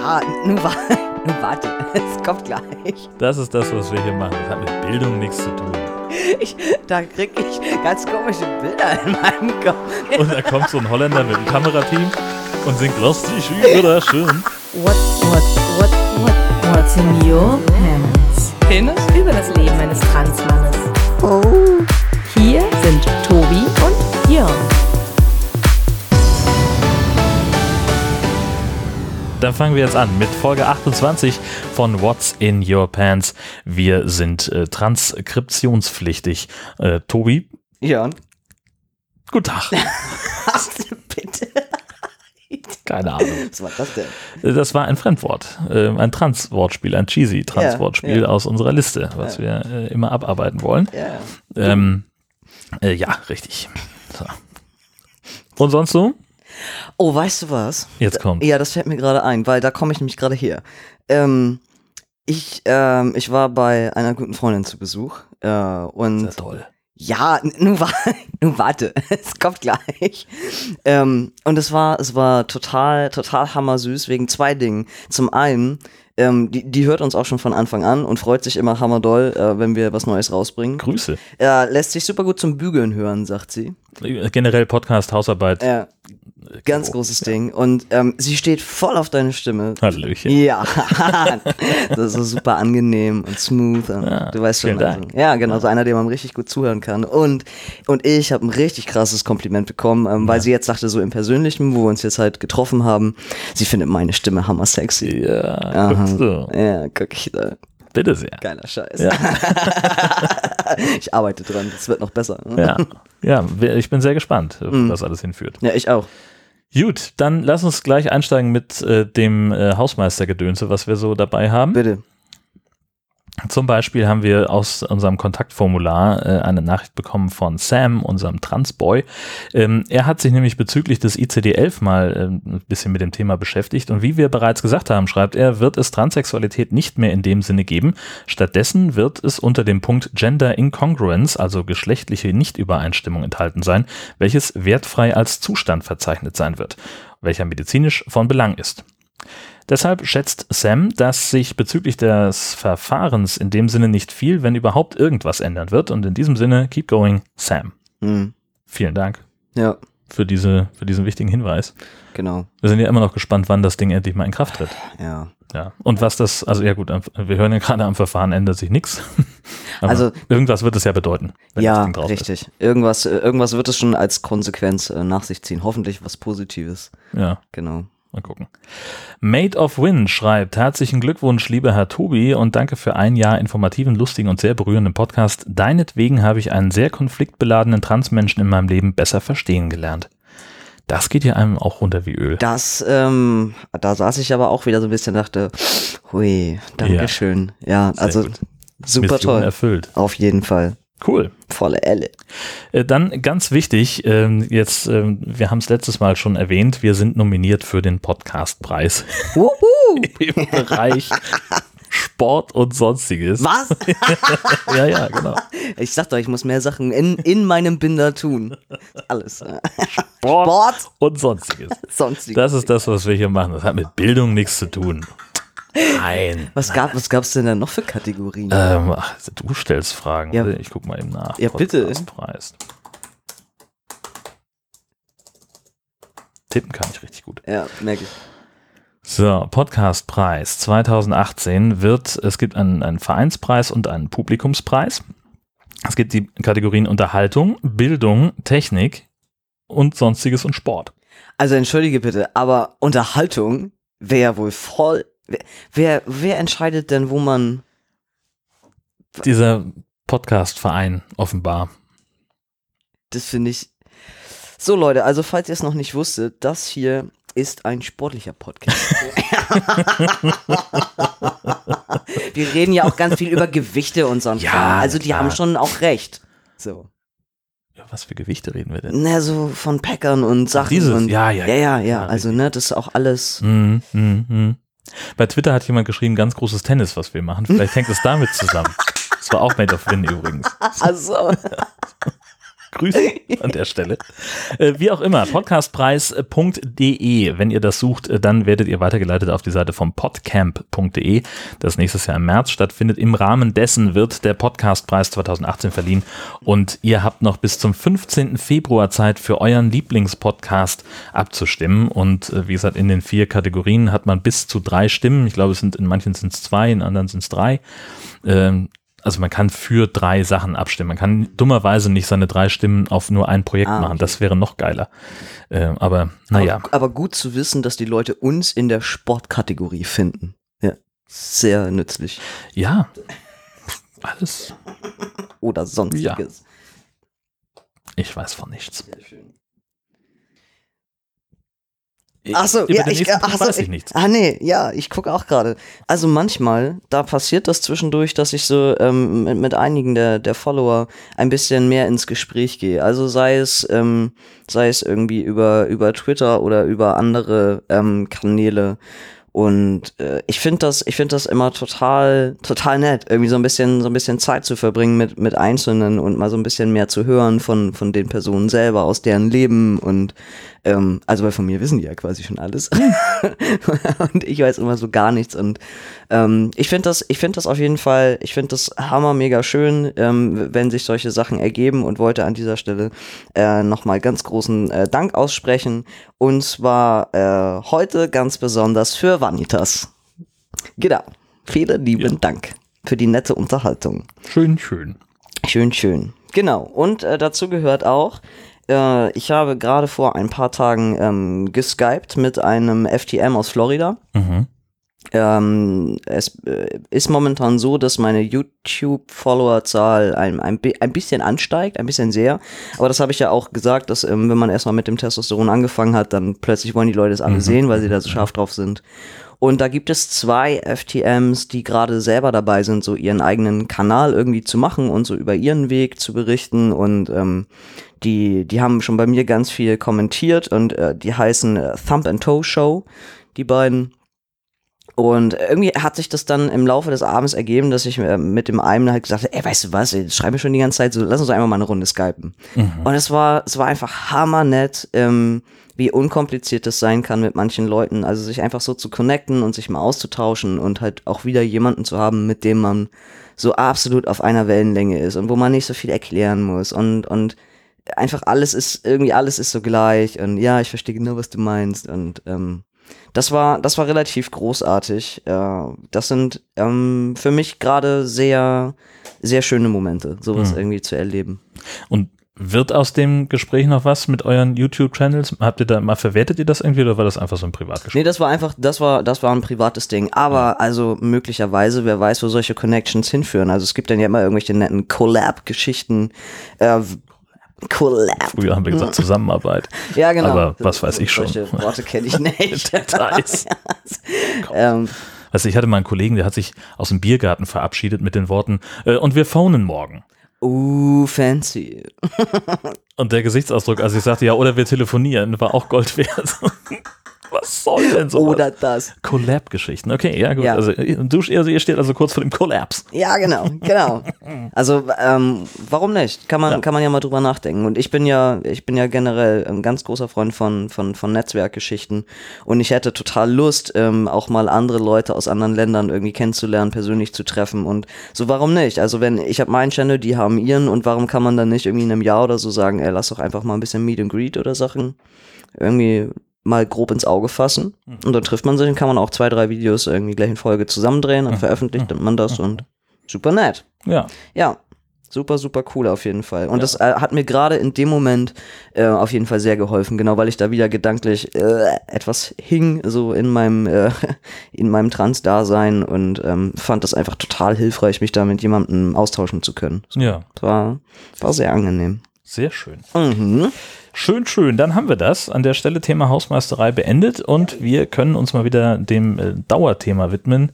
Ja, nun, wa nun warte, es kommt gleich. Das ist das, was wir hier machen. Das hat mit Bildung nichts zu tun. Ich, da krieg ich ganz komische Bilder in meinem Kopf. Und da kommt so ein Holländer mit einem Kamerateam und singt lustig oder schön. What, what, what, what, what's in your pants? Penis? Über das Leben eines Transmannes. Oh. Dann fangen wir jetzt an mit Folge 28 von What's in Your Pants. Wir sind äh, transkriptionspflichtig. Äh, Tobi, Ja. guten Tag. Bitte. Keine Ahnung. Was war das denn? Äh, Das war ein Fremdwort, äh, ein Transwortspiel, ein cheesy Transwortspiel Ja, ja. aus unserer Liste, was wir äh, immer abarbeiten wollen. Ja. Ähm, äh, ja, richtig. So. Und sonst so? Oh, weißt du was? Jetzt kommt. Ja, das fällt mir gerade ein, weil da komme ich nämlich gerade her. Ähm, ich, ähm, ich war bei einer guten Freundin zu Besuch äh, und Sehr toll. Ja, nun, wa nun warte, es kommt gleich. Ähm, und es war, es war total, total hammersüß wegen zwei Dingen. Zum einen, ähm, die, die hört uns auch schon von Anfang an und freut sich immer hammerdoll, äh, wenn wir was Neues rausbringen. Grüße. Äh, lässt sich super gut zum Bügeln hören, sagt sie. Generell Podcast, Hausarbeit. Äh, ganz Oh, großes Ding. Und ähm, sie steht voll auf deine Stimme. Hallöchen. Ja, das ist so super angenehm und smooth. Und Ja, du weißt schon. Also, ja, genau, so einer, dem man richtig gut zuhören kann. Und, und ich habe ein richtig krasses Kompliment bekommen, ähm, weil sie jetzt sagte, so im Persönlichen, wo wir uns jetzt halt getroffen haben, sie findet meine Stimme hammer sexy. Ja, guckst du. Ja, guck ich da. Bitte sehr. Geiler Scheiß. Ja. ich arbeite dran, das wird noch besser. Ja, ja, ich bin sehr gespannt, wo Mhm. das alles hinführt. ja, ich auch. Gut, dann lass uns gleich einsteigen mit äh, dem äh, Hausmeistergedönse, was wir so dabei haben. Bitte. Zum Beispiel haben wir aus unserem Kontaktformular äh, eine Nachricht bekommen von Sam, unserem Transboy. Ähm, er hat sich nämlich bezüglich des ICD-11 mal ähm, ein bisschen mit dem Thema beschäftigt und wie wir bereits gesagt haben, schreibt er, wird es Transsexualität nicht mehr in dem Sinne geben. Stattdessen wird es unter dem Punkt Gender Incongruence, also geschlechtliche Nichtübereinstimmung enthalten sein, welches wertfrei als Zustand verzeichnet sein wird, welcher medizinisch von Belang ist. Deshalb schätzt Sam, dass sich bezüglich des Verfahrens in dem Sinne nicht viel, wenn überhaupt irgendwas ändern wird. Und in diesem Sinne, keep going, Sam. Hm. Vielen Dank Ja, für, diese, für diesen wichtigen Hinweis. genau. Wir sind ja immer noch gespannt, wann das Ding endlich mal in Kraft tritt. Ja. Ja. Und was das, also ja gut, wir hören ja gerade am Verfahren ändert sich nichts. Also- irgendwas wird es ja bedeuten, Ja, richtig. Irgendwas, äh, irgendwas wird es schon als Konsequenz äh, nach sich ziehen. Hoffentlich was Positives. ist. Ja. Genau. Mal gucken. Made of Win schreibt, herzlichen Glückwunsch, lieber Herr Tobi, und danke für ein Jahr informativen, lustigen und sehr berührenden Podcast. Deinetwegen habe ich einen sehr konfliktbeladenen Transmenschen in meinem Leben besser verstehen gelernt. Das geht ja einem auch runter wie Öl. Das, ähm, da saß ich aber auch wieder so ein bisschen und dachte, hui, Dankeschön. Ja, Sehr also gut. super Mission toll. erfüllt. Auf jeden Fall. Cool. Volle Elle. Äh, Dann ganz wichtig, ähm, jetzt, ähm, wir haben es letztes Mal schon erwähnt, wir sind nominiert für den Podcastpreis im Bereich Sport und Sonstiges. Was? Ja, ja, genau. Ich sag doch, ich muss mehr Sachen in, in meinem Binder tun. Alles. Sport, Sport, und Sonstiges. sonst. Das ist das, was wir hier machen. Das hat mit Bildung nichts zu tun. Nein. Was gab, was gab's denn da noch für Kategorien? Ähm, ach, du stellst Fragen. Ja. Ich guck mal eben nach. Ja, bitte. Podcastpreis. Tippen kann ich richtig gut. ja, merke ich. So, Podcastpreis 2018 wird, es gibt einen, einen Vereinspreis und einen Publikumspreis. Es gibt die Kategorien Unterhaltung, Bildung, Technik und Sonstiges und Sport. Also entschuldige bitte, aber Unterhaltung wäre ja wohl voll. Wer, wer, wer entscheidet denn, wo man. Dieser Podcast-Verein offenbar. Das finde ich. So, Leute, also falls ihr es noch nicht wusstet, das hier ist ein sportlicher Podcast. Wir reden ja auch ganz viel über Gewichte und so. Ja. Also die klar. haben schon auch recht. So. Ja, was für Gewichte reden wir denn? Na, so von Packern und Sachen. dieses, und, ja, ja, ja, ja, ja. ja, Also, ne, das ist auch alles. Mhm, mhm, mhm. Bei Twitter hat jemand geschrieben, ganz großes Tennis, was wir machen. Vielleicht hängt es damit zusammen. Das war auch Made of Win übrigens. Also, Grüße an der Stelle. Äh, wie auch immer, podcastpreis.de. Wenn ihr das sucht, äh, dann werdet ihr weitergeleitet auf die Seite vom podcamp.de, das nächstes Jahr im März stattfindet. Im Rahmen dessen wird der Podcastpreis 2018 verliehen und ihr habt noch bis zum 15. Februar Zeit für euren Lieblingspodcast abzustimmen. Und äh, wie gesagt, in den vier Kategorien hat man bis zu drei Stimmen. Ich glaube, es sind in manchen sind es zwei, in anderen sind es drei. Ähm, also man kann für drei Sachen abstimmen. Man kann dummerweise nicht seine drei Stimmen auf nur ein Projekt Ah, machen. okay. Das wäre noch geiler. Ähm, aber naja, Aber, aber gut zu wissen, dass die Leute uns in der Sportkategorie finden. Ja, sehr nützlich. ja. Alles. Oder sonstiges. Ich weiß von nichts. Sehr schön. Ich- Ach so, über ja, ich, ach so, weiß ich nichts. Ah nee, ja, ich gucke auch gerade. Also manchmal, da passiert das zwischendurch, dass ich so ähm, mit, mit einigen der, der Follower ein bisschen mehr ins Gespräch gehe. Also sei es, ähm, sei es irgendwie über, über Twitter oder über andere ähm, Kanäle. Und äh, ich finde das, ich finde das immer total, total nett, irgendwie so ein bisschen, so ein bisschen Zeit zu verbringen mit, mit Einzelnen und mal so ein bisschen mehr zu hören von, von den Personen selber, aus deren Leben und ähm, also weil von mir wissen die ja quasi schon alles. und ich weiß immer so gar nichts. Und ähm, ich finde das, ich finde das auf jeden Fall, ich finde das hammer mega schön, ähm, wenn sich solche Sachen ergeben und wollte an dieser Stelle äh, nochmal ganz großen äh, Dank aussprechen. Und zwar äh, heute ganz besonders für Vanitas. Genau. Vielen lieben Ja. Dank für die nette Unterhaltung. Schön, schön. Schön, schön. Genau. Und äh, dazu gehört auch, äh, ich habe gerade vor ein paar Tagen ähm, geskypt mit einem FTM aus Florida. Mhm. Ähm, es äh, ist momentan so, dass meine YouTube-Follower-Zahl ein, ein, ein bisschen ansteigt, ein bisschen sehr. Aber das habe ich ja auch gesagt, dass ähm, wenn man erstmal mit dem Testosteron angefangen hat, dann plötzlich wollen die Leute es alle sehen, weil sie da so scharf drauf sind. Und da gibt es zwei FTMs, die gerade selber dabei sind, so ihren eigenen Kanal irgendwie zu machen und so über ihren Weg zu berichten. Und ähm, die, die haben schon bei mir ganz viel kommentiert und äh, die heißen äh, Thumb and Toe Show, die beiden. Und irgendwie hat sich das dann im Laufe des Abends ergeben, dass ich äh, mit dem einen halt gesagt habe, ey, weißt du was, ey, das schreiben wir schon die ganze Zeit, so lass uns einfach mal eine Runde skypen. Und es war, es war einfach hammernett, ähm, wie unkompliziert das sein kann mit manchen Leuten. Also sich einfach so zu connecten und sich mal auszutauschen und halt auch wieder jemanden zu haben, mit dem man so absolut auf einer Wellenlänge ist und wo man nicht so viel erklären muss und, und einfach alles ist, irgendwie alles ist so gleich und ja, ich verstehe genau, was du meinst und ähm, das war, das war relativ großartig. Äh, das sind ähm, für mich gerade sehr, sehr schöne Momente, sowas Mhm. irgendwie zu erleben. Und wird aus dem Gespräch noch was mit euren YouTube-Channels? Habt ihr da mal verwertet ihr das irgendwie oder war das einfach so ein Privatgespräch? Nee, das war einfach, das war, das war ein privates Ding. Aber also möglicherweise, wer weiß, wo solche Connections hinführen. Also es gibt dann ja immer irgendwelche netten Collab-Geschichten. Äh, Collab. Früher haben wir gesagt Zusammenarbeit. Ja, genau. Aber was weiß ich schon. Solche Worte kenne ich nicht. Details. ähm, Also ich hatte mal einen Kollegen, der hat sich aus dem Biergarten verabschiedet mit den Worten, äh, und wir phonen morgen. Uh, fancy. Und der Gesichtsausdruck, als ich sagte, ja, oder wir telefonieren, war auch Gold wert. Was soll denn so? Oder das. Collab-Geschichten. Okay, ja gut. Ja. Also, du, also ihr steht also kurz vor dem Kollaps. Ja, genau, genau. Also, ähm, warum nicht? Kann man, Ja. kann man ja mal drüber nachdenken. Und ich bin ja, ich bin ja generell ein ganz großer Freund von, von, von Netzwerkgeschichten. Und ich hätte total Lust, ähm, auch mal andere Leute aus anderen Ländern irgendwie kennenzulernen, persönlich zu treffen. Und so, warum nicht? Also, wenn, ich habe meinen Channel, die haben ihren. Und warum kann man dann nicht irgendwie in einem Jahr oder so sagen, ey, lass doch einfach mal ein bisschen Meet and Greet oder Sachen irgendwie mal grob ins Auge fassen. Und dann trifft man sich und kann man auch zwei, drei Videos irgendwie gleich in Folge zusammendrehen. Dann veröffentlicht man das und super nett. Ja. Ja, super, super cool auf jeden Fall. Und das äh, hat mir gerade in dem Moment äh, auf jeden Fall sehr geholfen, genau, weil ich da wieder gedanklich äh, etwas hing, so in meinem, äh, in meinem Trans-Dasein und ähm, fand das einfach total hilfreich, mich da mit jemandem austauschen zu können. Ja. Das war, war sehr angenehm. Sehr schön. Mhm. Schön, schön. Dann haben wir das. An der Stelle Thema Hausmeisterei beendet und wir können uns mal wieder dem äh, Dauerthema widmen.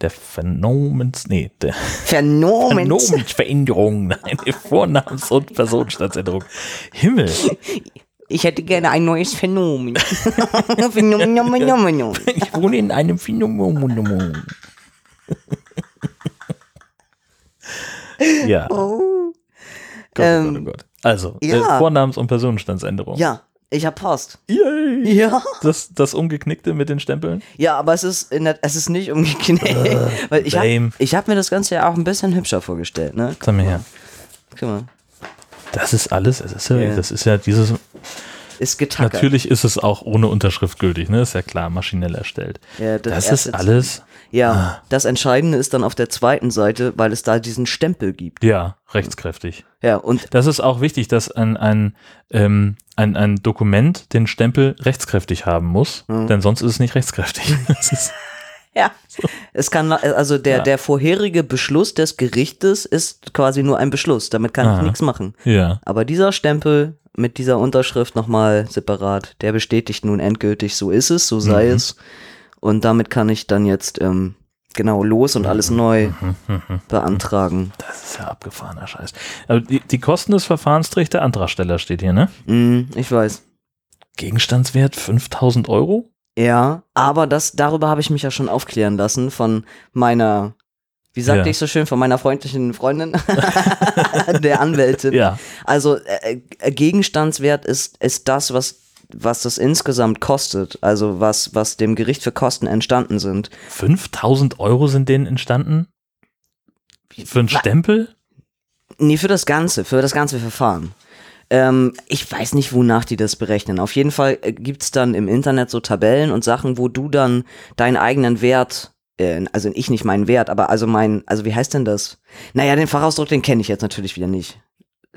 Der Phänomens, nee, der Phänomen. Phänomensveränderung, nein, Vornamens- und Personenstandsänderung. Himmel, Ich hätte gerne ein neues Phänomen. Phänomen. ich wohne in einem Phänomen. ja. Oh. Gott, oh Ähm, Gott, oh Gott. Also, äh, Ja. Vornamens- und Personenstandsänderung. Ja, ich hab Post. Yay. Ja. Das, das Umgeknickte mit den Stempeln? Ja, aber es ist, der, es ist nicht umgeknickt. Weil ich habe hab mir das Ganze ja auch ein bisschen hübscher vorgestellt, ne? Sag mal her. Guck mal. Das ist alles. Es ist ja, Ja. Das ist ja dieses. Ist getackert. Natürlich ist es auch ohne Unterschrift gültig, ne? Ist ja klar, maschinell erstellt. Ja, Das, erste ist alles. Ja, Ah. das Entscheidende ist dann auf der zweiten Seite, weil es da diesen Stempel gibt. Ja, rechtskräftig. Ja, und Das ist auch wichtig, dass ein, ein, ähm, ein, ein Dokument den Stempel rechtskräftig haben muss, Mhm. denn sonst ist es nicht rechtskräftig. Ja, es kann, also der, Ja. der vorherige Beschluss des Gerichtes ist quasi nur ein Beschluss. Damit kann Aha. ich nichts machen. ja. Aber dieser Stempel mit dieser Unterschrift nochmal separat, der bestätigt nun endgültig, so ist es, so sei Mhm. es. Und damit kann ich dann jetzt ähm, genau los und alles neu Mhm. beantragen. Das ist ja abgefahrener Scheiß. Aber die, die Kosten des Verfahrens trägt der Antragsteller, steht hier, ne? Mm, ich weiß. Gegenstandswert 5000 Euro? Ja, aber das, darüber habe ich mich ja schon aufklären lassen von meiner, wie sagte Ja. ich so schön, von meiner freundlichen Freundin, der Anwältin. Ja. Also äh, äh, Gegenstandswert ist, ist das, was, was das insgesamt kostet, also was, was dem Gericht für Kosten entstanden sind. 5000 Euro sind denen entstanden? Für einen Stempel? Nee, für das Ganze, für das ganze Verfahren. Ähm, ich weiß nicht, wonach die das berechnen. Auf jeden Fall äh, gibt's dann im Internet so Tabellen und Sachen, wo du dann deinen eigenen Wert, äh, also ich nicht meinen Wert, aber also mein, also wie heißt denn das? Naja, den Fachausdruck, den kenne ich jetzt natürlich wieder nicht.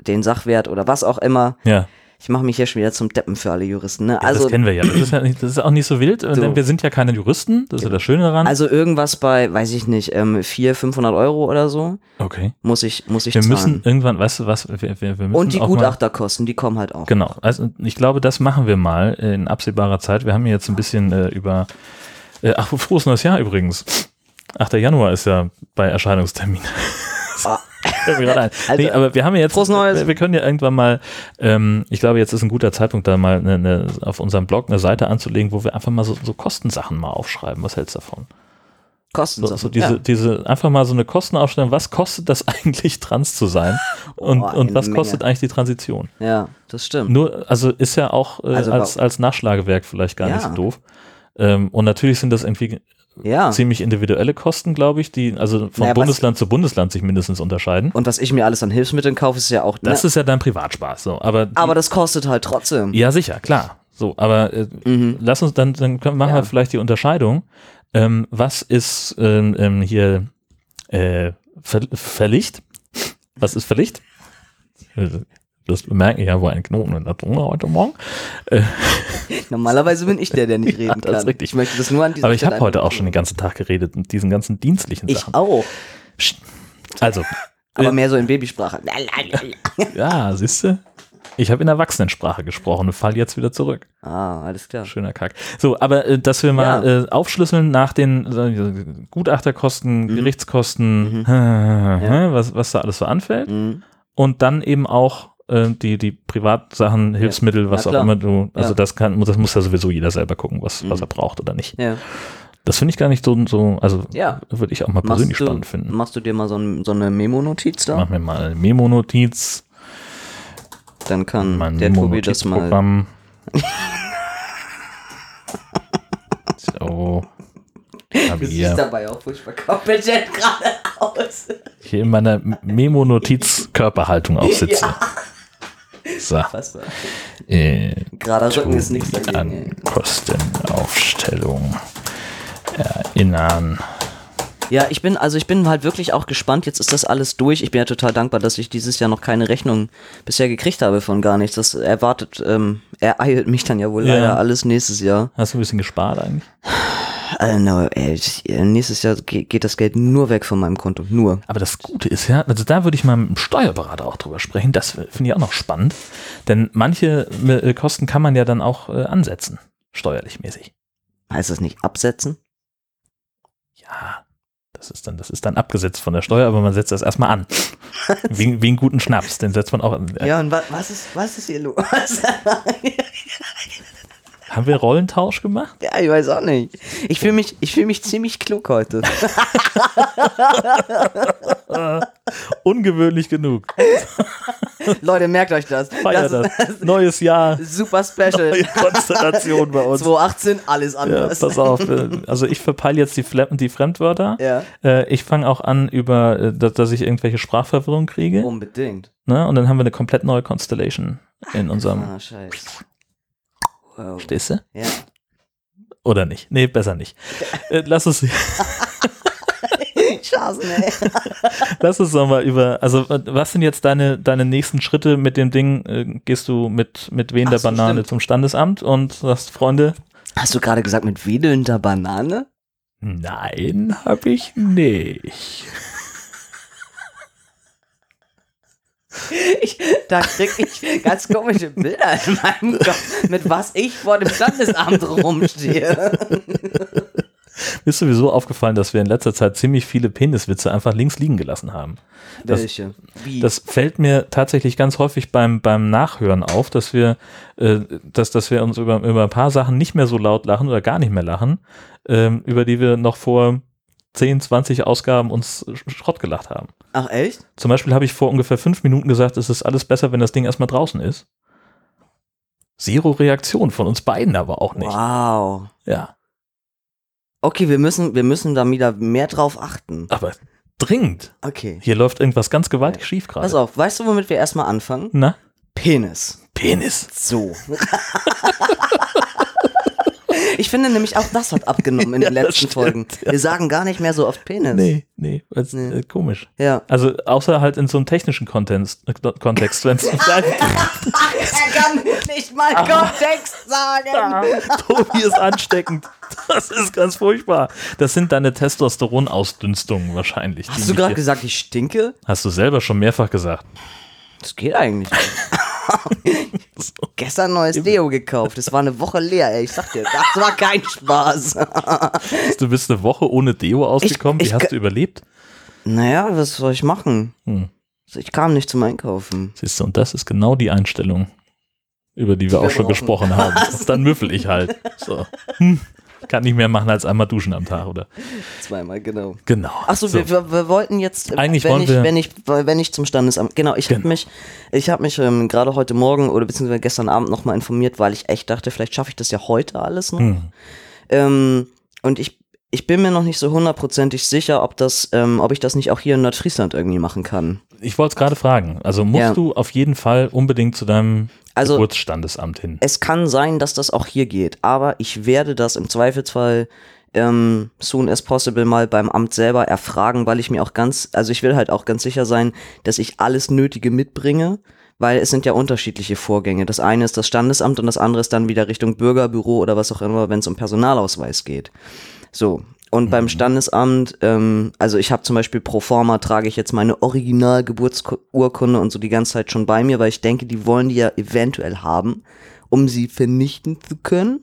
Den Sachwert oder was auch immer. Ja. Ich mache mich hier schon wieder zum Deppen für alle Juristen. Ne? Also, Also, das kennen wir ja. Das ist, ja nicht, das ist auch nicht so wild, denn wir sind ja keine Juristen. Das ist ja das Schöne daran. also irgendwas bei, weiß ich nicht, ähm, 400, 500 Euro oder so okay. muss ich, muss ich Wir zahlen. müssen irgendwann, weißt du was, wir, wir, wir müssen und die Gutachterkosten, die kommen halt auch. Genau, also ich glaube, das machen wir mal in absehbarer Zeit. Wir haben hier jetzt ein bisschen äh, über, äh, ach, frohes neues Jahr übrigens. 8. Januar ist ja bei Erscheinungstermin. Ah. Also, nee, aber wir haben ja jetzt, frohes Neues. Wir, können ja irgendwann mal, ähm, ich glaube, jetzt ist ein guter Zeitpunkt, da mal eine, eine, auf unserem Blog eine Seite anzulegen, wo wir einfach mal so, so Kostensachen mal aufschreiben. Was hältst du davon? Kosten. So, so diese, diese, einfach mal so eine Kostenaufstellung, was kostet das eigentlich, trans zu sein? Und, Oh, und was Menge. kostet eigentlich die Transition? ja. ja, das stimmt. Nur, also ist ja auch äh, Also als, als Nachschlagewerk vielleicht gar nicht Ja. so doof. Ähm, und natürlich sind das irgendwie Ja. ziemlich individuelle Kosten, glaube ich, die also von Naja, Bundesland zu Bundesland sich mindestens unterscheiden. Und was ich mir alles an Hilfsmitteln kaufe, ist ja auch. Das ne? ist ja dein Privatspaß. So. Aber, die, aber das kostet halt trotzdem. ja, sicher, klar. So, aber äh, Mhm. lass uns dann, dann machen Ja. wir vielleicht die Unterscheidung. Ähm, was ist ähm, ähm, hier äh, ver Verlicht? Was ist Verlicht? Das bemerken ja wohl ein Knoten in der Zunge heute Morgen. Normalerweise bin ich der, der nicht Ja, reden das ist kann. richtig. Ich möchte das nur an Aber ich habe heute auch schon den ganzen Tag geredet mit diesen ganzen dienstlichen Ich Sachen. auch. Also, Aber Äh, mehr so in Babysprache. Ja, siehst du? Ich habe in Erwachsenensprache gesprochen und fall jetzt wieder zurück. ah, alles klar. Schöner Kack. So, aber äh, dass wir mal Ja. äh, aufschlüsseln nach den äh, Gutachterkosten, Mhm. Gerichtskosten, Ja. was, was da alles so anfällt. Mhm. Und dann eben auch äh, die, die Privatsachen, Hilfsmittel, was Na auch immer du, also Ja. das kann, das muss ja sowieso jeder selber gucken, was, was Mhm. er braucht oder nicht. Ja. Das finde ich gar nicht so, so also Ja. würde ich auch mal persönlich du, spannend finden. machst du dir mal so, ein, so eine Memo-Notiz da? Mach mir mal eine Memo-Notiz, Dann kann mein der Tobi das mal. Memo-Notizprogramm. so. Du siehst dabei auch furchtbar kompetent gerade aus. hier in meiner Memo-Notiz-Körperhaltung auch sitze. So. Was war? Äh, Gerader Rücken ist nichts dagegen. an. Kostenaufstellung erinnern. Ja, ich bin, also ich bin halt wirklich auch gespannt. Jetzt ist das alles durch. Ich bin ja total dankbar, dass ich dieses Jahr noch keine Rechnung bisher gekriegt habe von gar nichts. Das erwartet, ähm, ereilt mich dann ja wohl Ja. leider alles nächstes Jahr. Hast du ein bisschen gespart eigentlich? No, ey, ich- nächstes Jahr ge- geht das Geld nur weg von meinem Konto. Nur. Aber das Gute ist ja, also da würde ich mal mit dem Steuerberater auch drüber sprechen. Das finde ich auch noch spannend. Denn manche äh, Kosten kann man ja dann auch ansetzen, steuerlich mäßig. Heißt das nicht absetzen? Ja, das ist dann, das ist dann abgesetzt von der Steuer, aber man setzt das erstmal an. wie, wie einen guten Schnaps, den setzt man auch an. Ja, und wa was ist, was ist hier los? Haben wir Rollentausch gemacht? ja, ich weiß auch nicht. Ich fühle mich, ich fühle mich ziemlich klug heute. Ungewöhnlich genug. Leute, merkt euch das. Feier das, das. Neues Jahr, super special. neue Konstellation bei uns. 2018, alles Ja, anders. pass auf. Also ich verpeile jetzt die, die Fremdwörter. Ja. Äh, Ich fange auch an über, äh, dass, dass ich irgendwelche Sprachverwirrung kriege. Unbedingt. Ne? Und dann haben wir eine komplett neue Constellation in unserem. Ah, scheiße. Wow. Stehst du? Ja. Oder nicht? Nee, besser nicht. Äh, Lass uns, Schasen, ey. lass uns nochmal über, also was sind jetzt deine, deine nächsten Schritte mit dem Ding? Äh, Gehst du mit, mit Wen Ach der so, Banane stimmt. zum Standesamt und sagst, Freunde, Hast du gerade gesagt mit wedelnder Banane? nein, hab ich nicht. Ich, da krieg ich ganz komische Bilder in meinem Kopf, mit was ich vor dem Standesamt rumstehe. Mir ist sowieso aufgefallen, dass wir in letzter Zeit ziemlich viele Peniswitze einfach links liegen gelassen haben. Das- Welche? Wie? Das fällt mir tatsächlich ganz häufig beim, beim Nachhören auf, dass wir, äh, dass, dass wir uns über, über ein paar Sachen nicht mehr so laut lachen oder gar nicht mehr lachen, ähm, über die wir noch vor 10, 20 Ausgaben uns Sch- Schrott gelacht haben. Ach echt? Zum Beispiel habe ich vor ungefähr fünf Minuten gesagt, es ist alles besser, wenn das Ding erstmal draußen ist. Zero Reaktion von uns beiden aber auch nicht. Wow. Ja. Okay, wir müssen, wir müssen da wieder mehr drauf achten. Aber dringend. Okay. Hier läuft irgendwas ganz gewaltig schief Pass gerade. auf, weißt du, womit wir erstmal anfangen? Na? Penis. Penis. So. Ich finde nämlich auch das hat abgenommen in den Ja, letzten stimmt, Folgen. ja. Wir sagen gar nicht mehr so oft Penis. Nee, nee, das, Nee. Äh, komisch. Ja. Also außer halt in so einem technischen Kontext, äh, Kontext wenn es er kann nicht mal Kontext sagen. Tobi ist ansteckend. Das ist ganz furchtbar. Das sind deine Testosteronausdünstungen wahrscheinlich. Hast du gerade gesagt, ich stinke? Hast du selber schon mehrfach gesagt. Das geht eigentlich. Gestern neues Deo gekauft. Das war eine Woche leer, ey. Ich sag dir, das war kein Spaß. Du bist eine Woche ohne Deo ausgekommen. ich Wie hast du überlebt? naja, was soll ich machen? Hm. Ich kam nicht zum Einkaufen. Siehst du, und das ist genau die Einstellung, über die wir wir auch schon brauchen. gesprochen haben. Dann müffel ich halt. So. Hm. Kann nicht mehr machen als einmal duschen am Tag, oder? Zweimal, genau. Genau. Achso, So. wir, wir, wollten jetzt, äh, Eigentlich wenn, wollen ich, wir- wenn ich wenn ich zum Standesamt, genau, ich habe Genau. mich, ich habe mich ähm, gerade heute Morgen oder beziehungsweise gestern Abend nochmal informiert, weil ich echt dachte, vielleicht schaffe ich das ja heute alles noch. Hm. Ähm, und ich, ich bin mir noch nicht so hundertprozentig sicher, ob das, ähm, ob ich das nicht auch hier in Nordfriesland irgendwie machen kann. Ich wollte es gerade fragen. Also musst Ja. du auf jeden Fall unbedingt zu deinem Also- Geburtsstandesamt hin. Es kann sein, dass das auch hier geht, aber ich werde das im Zweifelsfall ähm, soon as possible mal beim Amt selber erfragen, weil ich mir auch ganz, also ich will halt auch ganz sicher sein, dass ich alles Nötige mitbringe, weil es sind ja unterschiedliche Vorgänge. Das eine ist das Standesamt und das andere ist dann wieder Richtung Bürgerbüro oder was auch immer, wenn es um Personalausweis geht. So. Und beim Standesamt, ähm, also ich habe zum Beispiel pro forma trage ich jetzt meine Original-Geburtsurkunde und so die ganze Zeit schon bei mir, weil ich denke, die wollen die ja eventuell haben, um sie vernichten zu können,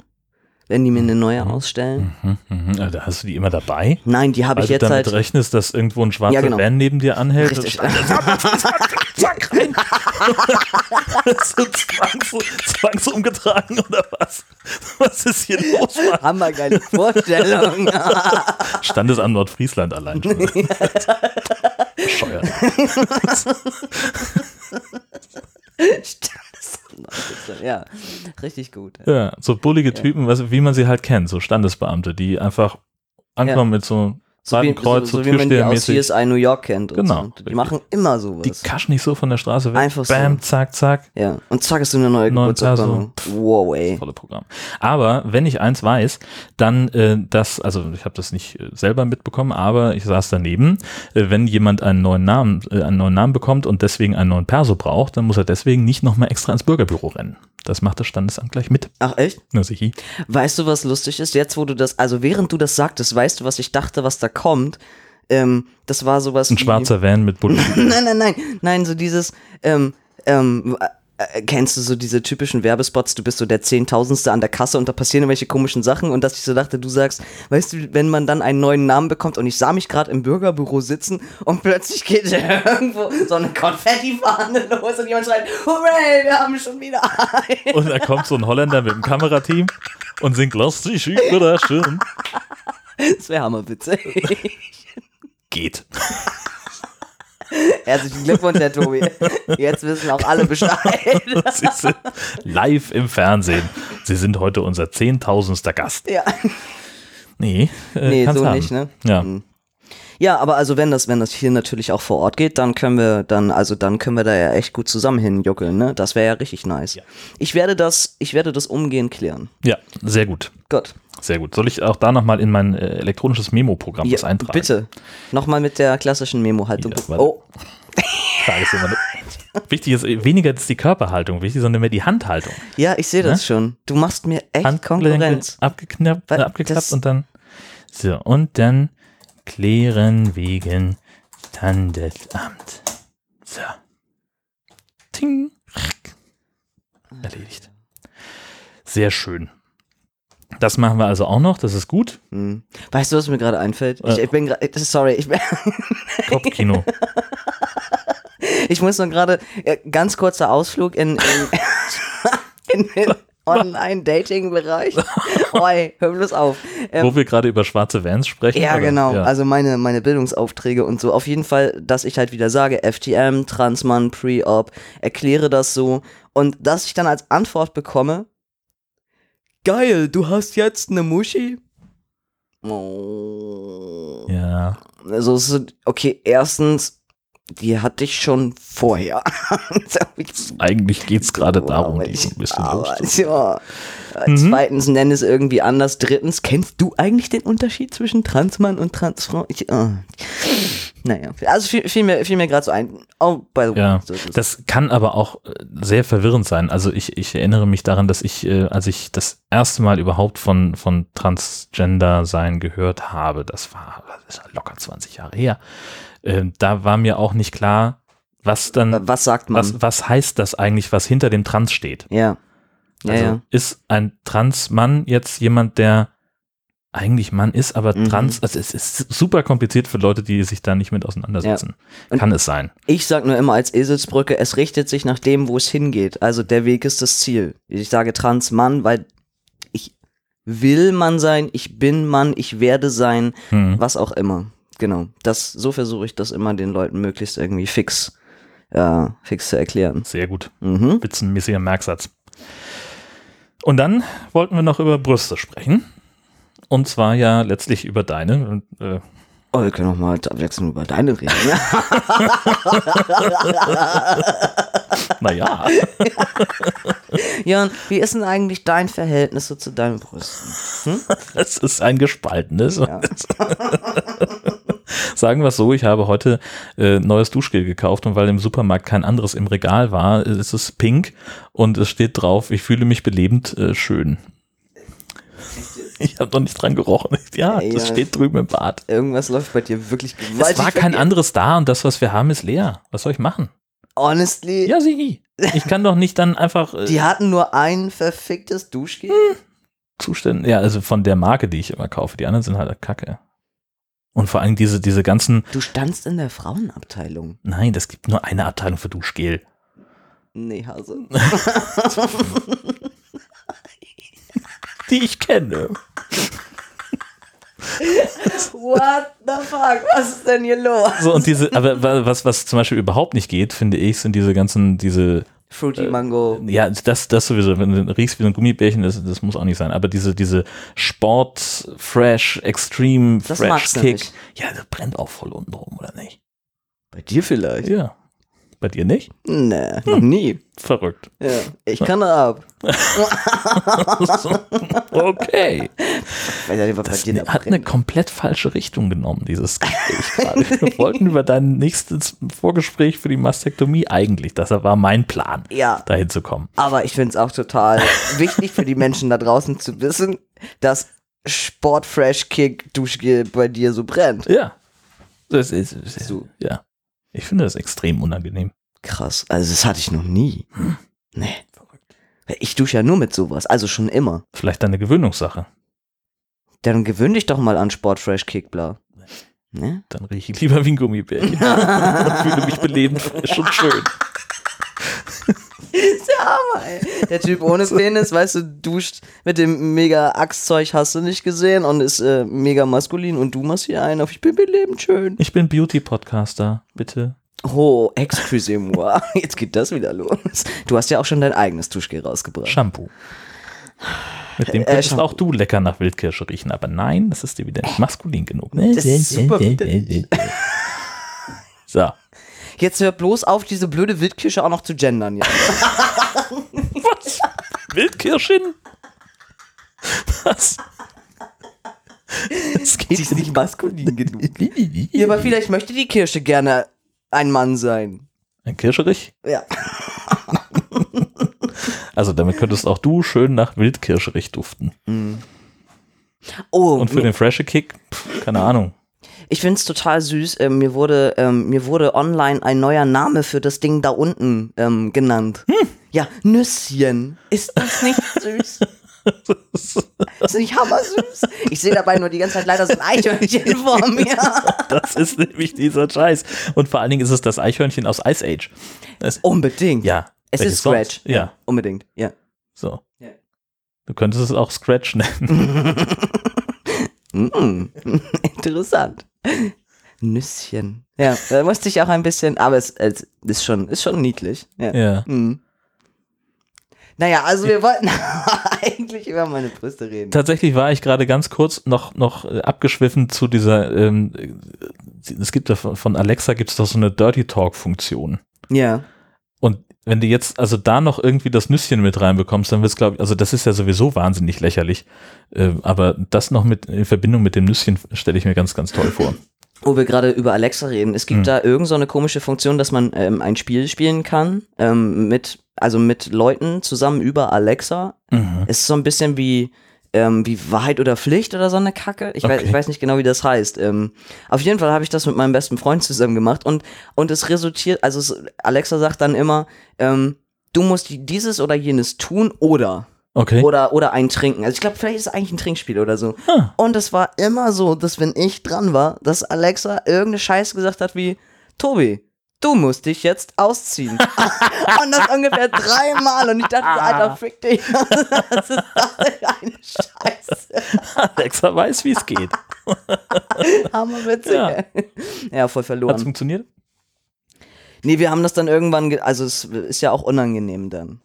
wenn die mir eine neue ausstellen. Mhm, mhm. Also hast du die immer dabei? Nein, die habe ich du jetzt damit halt. rechnest, dass irgendwo ein schwarzer Ja, genau. Van neben dir anhält. Richtig. Zack, rein. zwangs, zwangsumgetragen oder was? Was ist hier los, Mann? Hammergeile Vorstellung. Standesamt Nordfriesland allein schon. Bescheuert. Standesamt. Ja, richtig gut. Ja, so bullige Typen, was, wie man sie halt kennt, so Standesbeamte, die einfach ankommen mit so So wie, so, Seitenkreuz, so, so wie man die aus. CSI New York kennt. Und Genau, So. Die richtig. machen immer sowas. Die kaschen nicht so von der Straße weg. Einfach so. Bam, zack, zack. ja, und zack ist eine neue Neun Geburtsurkunde. Wow, ey. Tolle Programm. Aber wenn ich eins weiß, dann äh, das, also ich habe das nicht äh, selber mitbekommen, aber ich saß daneben, äh, wenn jemand einen neuen Namen, äh, einen neuen Namen bekommt und deswegen einen neuen Perso braucht, dann muss er deswegen nicht nochmal extra ins Bürgerbüro rennen. Das macht das Standesamt gleich mit. Ach echt? Na sicher. Weißt du, was lustig ist? Jetzt, wo du das, also während du das sagtest, weißt du, was ich dachte, was da kommt? Ähm, das war sowas Ein schwarzer Van mit Bullen. Nein, nein, nein, nein, so dieses, ähm, ähm, äh, kennst du so diese typischen Werbespots, du bist so der Zehntausendste an der Kasse und da passieren irgendwelche komischen Sachen und dass ich so dachte, du sagst, weißt du, wenn man dann einen neuen Namen bekommt und ich sah mich gerade im Bürgerbüro sitzen und plötzlich geht irgendwo so eine Konfettifahne los und jemand schreit, hooray, wir haben schon wieder einen. Und da kommt so ein Holländer mit dem Kamerateam und singt Lass dich überraschen. Das wäre hammerwitzig. Geht. Herzlichen Glückwunsch, Herr Tobi. Jetzt wissen auch alle Bescheid. Sie sind live im Fernsehen. Sie sind heute unser zehntausendster Gast. Ja, Nee, äh, nee, so haben. nicht, ne? Ja. Mhm. Ja, aber also wenn das, wenn das hier natürlich auch vor Ort geht, dann können wir dann, also dann können wir da ja echt gut zusammen hinjuckeln, ne? Das wäre ja richtig nice. Ich werde das, ich werde das umgehend klären. ja, sehr gut. Gut. Sehr gut. Soll ich auch da nochmal in mein äh, elektronisches Memo-Programm was Ja, eintragen? bitte. Nochmal mit der klassischen Memo-Haltung. Ja, oh, Wichtig ist äh, weniger ist die Körperhaltung, wichtig, sondern mehr die Handhaltung. ja, ich sehe das schon. Du machst mir echt Konkurrenz. abgeknappt, abgeklappt das- und dann so und dann klären wegen Standesamt. So. Ting. Erledigt. Sehr schön. Das machen wir also auch noch, das ist gut. Hm. Weißt du, was mir gerade einfällt? Ich, Äh. ich bin gerade, sorry, ich, bin, Kopfkino. ich muss noch gerade, äh, ganz kurzer Ausflug in, in, in den Online-Dating-Bereich. Oi, hör bloß auf. Ähm, Wo wir gerade über schwarze Vans sprechen. Ja, oder? genau. Ja. Also meine, meine Bildungsaufträge und so. Auf jeden Fall, dass ich halt wieder sage, FTM, Transmann, Pre-Op, erkläre das so. Und dass ich dann als Antwort bekomme, geil, du hast jetzt eine Muschi? Oh. ja. Also, okay, erstens, die hatte ich schon vorher. Eigentlich geht es gerade darum, die ich- so ein bisschen aber, loszuwerden. ja. Äh, Mhm. Zweitens, nenne es irgendwie anders. Drittens, kennst du eigentlich den Unterschied zwischen Transmann und Transfrau? Ich, oh. Naja, also fiel, fiel mir, fiel mir gerade so ein. Oh, by the way. Ja, das kann aber auch äh, sehr verwirrend sein. Also ich, ich erinnere mich daran, dass ich, äh, als ich das erste Mal überhaupt von, von Transgender-Sein gehört habe, das war, das ist locker 20 Jahre her, äh, da war mir auch nicht klar, was dann, was sagt man? was, was heißt das eigentlich, was hinter dem Trans steht. ja. Ja, Also ja. ist ein Transmann jetzt jemand, der eigentlich Mann ist, aber Mhm. trans, also es ist super kompliziert für Leute, die sich da nicht mit auseinandersetzen. Und- Kann es sein. Ich sag nur immer als Eselsbrücke, es richtet sich nach dem, wo es hingeht. Also der Weg ist das Ziel. Ich sage Transmann, weil ich will Mann sein, ich bin Mann, ich werde sein, Hm. was auch immer. Genau. Das, so versuche ich das immer den Leuten möglichst irgendwie fix, äh, fix zu erklären. Sehr gut. Mhm. Spitzenmäßiger Merksatz. Und dann wollten wir noch über Brüste sprechen. Und zwar ja letztlich über deine. Äh, Oh, wir können auch mal abwechselnd über deine reden. naja, Jan, wie ist denn eigentlich dein Verhältnis so zu deinen Brüsten? es ist ein gespaltenes. Ja. Sagen wir es so, ich habe heute äh, neues Duschgel gekauft und weil im Supermarkt kein anderes im Regal war, ist es pink und es steht drauf, ich fühle mich belebend äh, schön. Ich habe noch nicht dran gerochen. Ja, Ey, das ja. steht drüben im Bad. Irgendwas läuft bei dir wirklich gewaltig. Es war kein anderes da und das, was wir haben, ist leer. Was soll ich machen? Honestly, Ja, sie. Ich kann doch nicht dann einfach äh, die hatten nur ein verficktes Duschgel. Zustände. Ja, also von der Marke, die ich immer kaufe. Die anderen sind halt kacke. Und vor allem diese, diese ganzen, Du standst in der Frauenabteilung. nein, das gibt nur eine Abteilung für Duschgel. Nee, Hase. Die ich kenne. What the fuck? Was ist denn hier los? So, und diese, aber wa- was, was zum Beispiel überhaupt nicht geht, finde ich, sind diese ganzen, diese, Fruity Mango. ja, das, das sowieso, wenn du riechst wie so ein Gummibärchen, das, das muss auch nicht sein, aber diese, diese Sport, Fresh, Extreme, Das Fresh Kick, ja, das brennt auch voll unten rum, oder nicht? Bei dir vielleicht? Ja. Bei dir nicht? Nee, noch nie. Verrückt. Ja, ich kann da ab. Okay. Das hat eine komplett falsche Richtung genommen, dieses Gespräch gerade. Wir wollten über dein nächstes Vorgespräch für die Mastektomie eigentlich. Das war mein Plan, Ja, dahin zu kommen. aber ich finde es auch total wichtig für die Menschen da draußen zu wissen, dass Sport Fresh Kick Duschgel bei dir so brennt. Ja. Das ist, das ist, So. ja. Ich finde das extrem unangenehm. Krass. Also das hatte ich noch nie. Nee. Ich dusche ja nur mit sowas, also schon immer. Vielleicht eine Gewöhnungssache. Dann gewöhn dich doch mal an Sport Fresh Kick, bla. Ne? Dann rieche ich lieber wie ein Gummibärchen. und fühle mich belebend, frisch und schön. Der Typ ohne Penis, weißt du, duscht mit dem mega Axtzeug, hast du nicht gesehen und ist äh, mega maskulin und du machst hier einen auf, ich bin belebend schön. Ich bin Beauty-Podcaster. Bitte Oh, excusez-moi. Jetzt geht das wieder los. Du hast ja auch schon dein eigenes Duschgel rausgebracht. Shampoo. Mit dem Äh, könntest Shampoo. auch du lecker nach Wildkirsche riechen, aber nein, das ist dir wieder nicht maskulin genug. Das ist super. So. Jetzt hör bloß auf, diese blöde Wildkirsche auch noch zu gendern. Ja. Was? Wildkirschin? Was? Das geht ist nicht maskulin genug. Ja, aber vielleicht möchte die Kirsche gerne ein Mann sein. Ein Kirscherich? Ja. Also damit könntest auch du schön nach Wildkirscherich duften. Oh, Und für den Freshe Kick, pff, keine Ahnung. Ich find's total süß. Ähm, mir, wurde, ähm, mir wurde online ein neuer Name für das Ding da unten ähm, genannt. Ja, Nüsschen. Ist das nicht süß? ist das nicht hammersüß? Ich sehe dabei nur die ganze Zeit leider so ein Eichhörnchen vor mir. Das ist nämlich dieser Scheiß. Und vor allen Dingen ist es das Eichhörnchen aus Ice Age. Das, Unbedingt. ja. Es ist Scratch. sonst? Ja, Unbedingt, ja. so. Ja. Du könntest es auch Scratch nennen. Mm, interessant. Nüsschen. Ja, da musste ich auch ein bisschen, aber es, es ist schon, ist schon niedlich. Ja. Ja. Mhm. Naja, also wir wollten eigentlich über meine Brüste reden. Tatsächlich war ich gerade ganz kurz noch, noch äh, abgeschwiffen zu dieser, ähm, äh, es gibt ja von von Alexa gibt es doch so eine Dirty Talk-Funktion. Ja. Wenn du jetzt also da noch irgendwie das Nüsschen mit reinbekommst, dann wird es, glaube ich, also das ist ja sowieso wahnsinnig lächerlich. Äh, aber das noch mit in Verbindung mit dem Nüsschen stelle ich mir ganz, ganz toll vor. Wo wir gerade über Alexa reden. Es gibt Hm. da irgend so eine komische Funktion, dass man ähm, ein Spiel spielen kann, ähm, mit, also mit Leuten zusammen über Alexa. Mhm. Es ist so ein bisschen wie, ähm, wie Wahrheit oder Pflicht oder so eine Kacke. Ich, weiß, Okay. ich weiß nicht genau, wie das heißt. Ähm, auf jeden Fall habe ich das mit meinem besten Freund zusammen gemacht und, und es resultiert, also es, Alexa sagt dann immer, ähm, du musst dieses oder jenes tun oder Okay. oder oder ein Trinken. Also ich glaube, vielleicht ist es eigentlich ein Trinkspiel oder so. Ah. Und es war immer so, dass wenn ich dran war, dass Alexa irgendeine Scheiße gesagt hat wie Tobi, du musst dich jetzt ausziehen. und das ungefähr dreimal und ich dachte, so, Alter, fick dich. das ist eine Scheiße. Alexa weiß, wie es geht. Hammerwitzig. Ja. Ja. ja, voll Hat verloren. funktioniert? Nee, wir haben das dann irgendwann, ge also es ist ja auch unangenehm dann.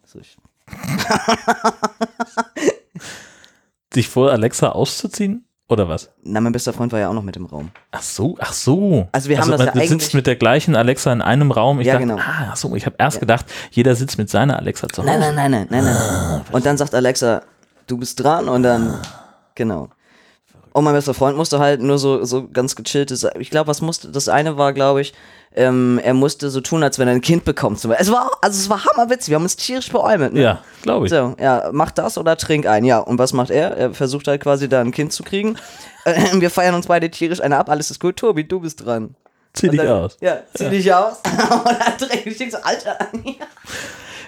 Sich vor Alexa auszuziehen? Oder was? na, mein bester Freund war ja auch noch mit im Raum. Ach so, ach so. Also wir haben das man ja sitzt eigentlich- mit der gleichen Alexa in einem Raum. Ich Ja, dachte, genau. ah, ach so, ich habe erst gedacht, jeder sitzt mit seiner Alexa zu Hause. Nein, nein, nein, nein, nein, nein. Und dann sagt Alexa, du bist dran und dann, genau. Und mein bester Freund musste halt nur so, so ganz gechilltes, ich glaube, was musste, das eine war, glaube ich, ähm, er musste so tun, als wenn er ein Kind bekommt. Es war, also es war hammerwitzig, wir haben uns tierisch beäumelt. Ne? Ja, glaube ich. So, ja, mach das oder trink ein. Ja, und was macht er? Er versucht halt quasi da ein Kind zu kriegen. Wir feiern uns beide tierisch eine ab, alles ist gut. Tobi, du bist dran. Zieh dich dann, aus. Ja, zieh dich aus. und dann trinke ich so, Alter.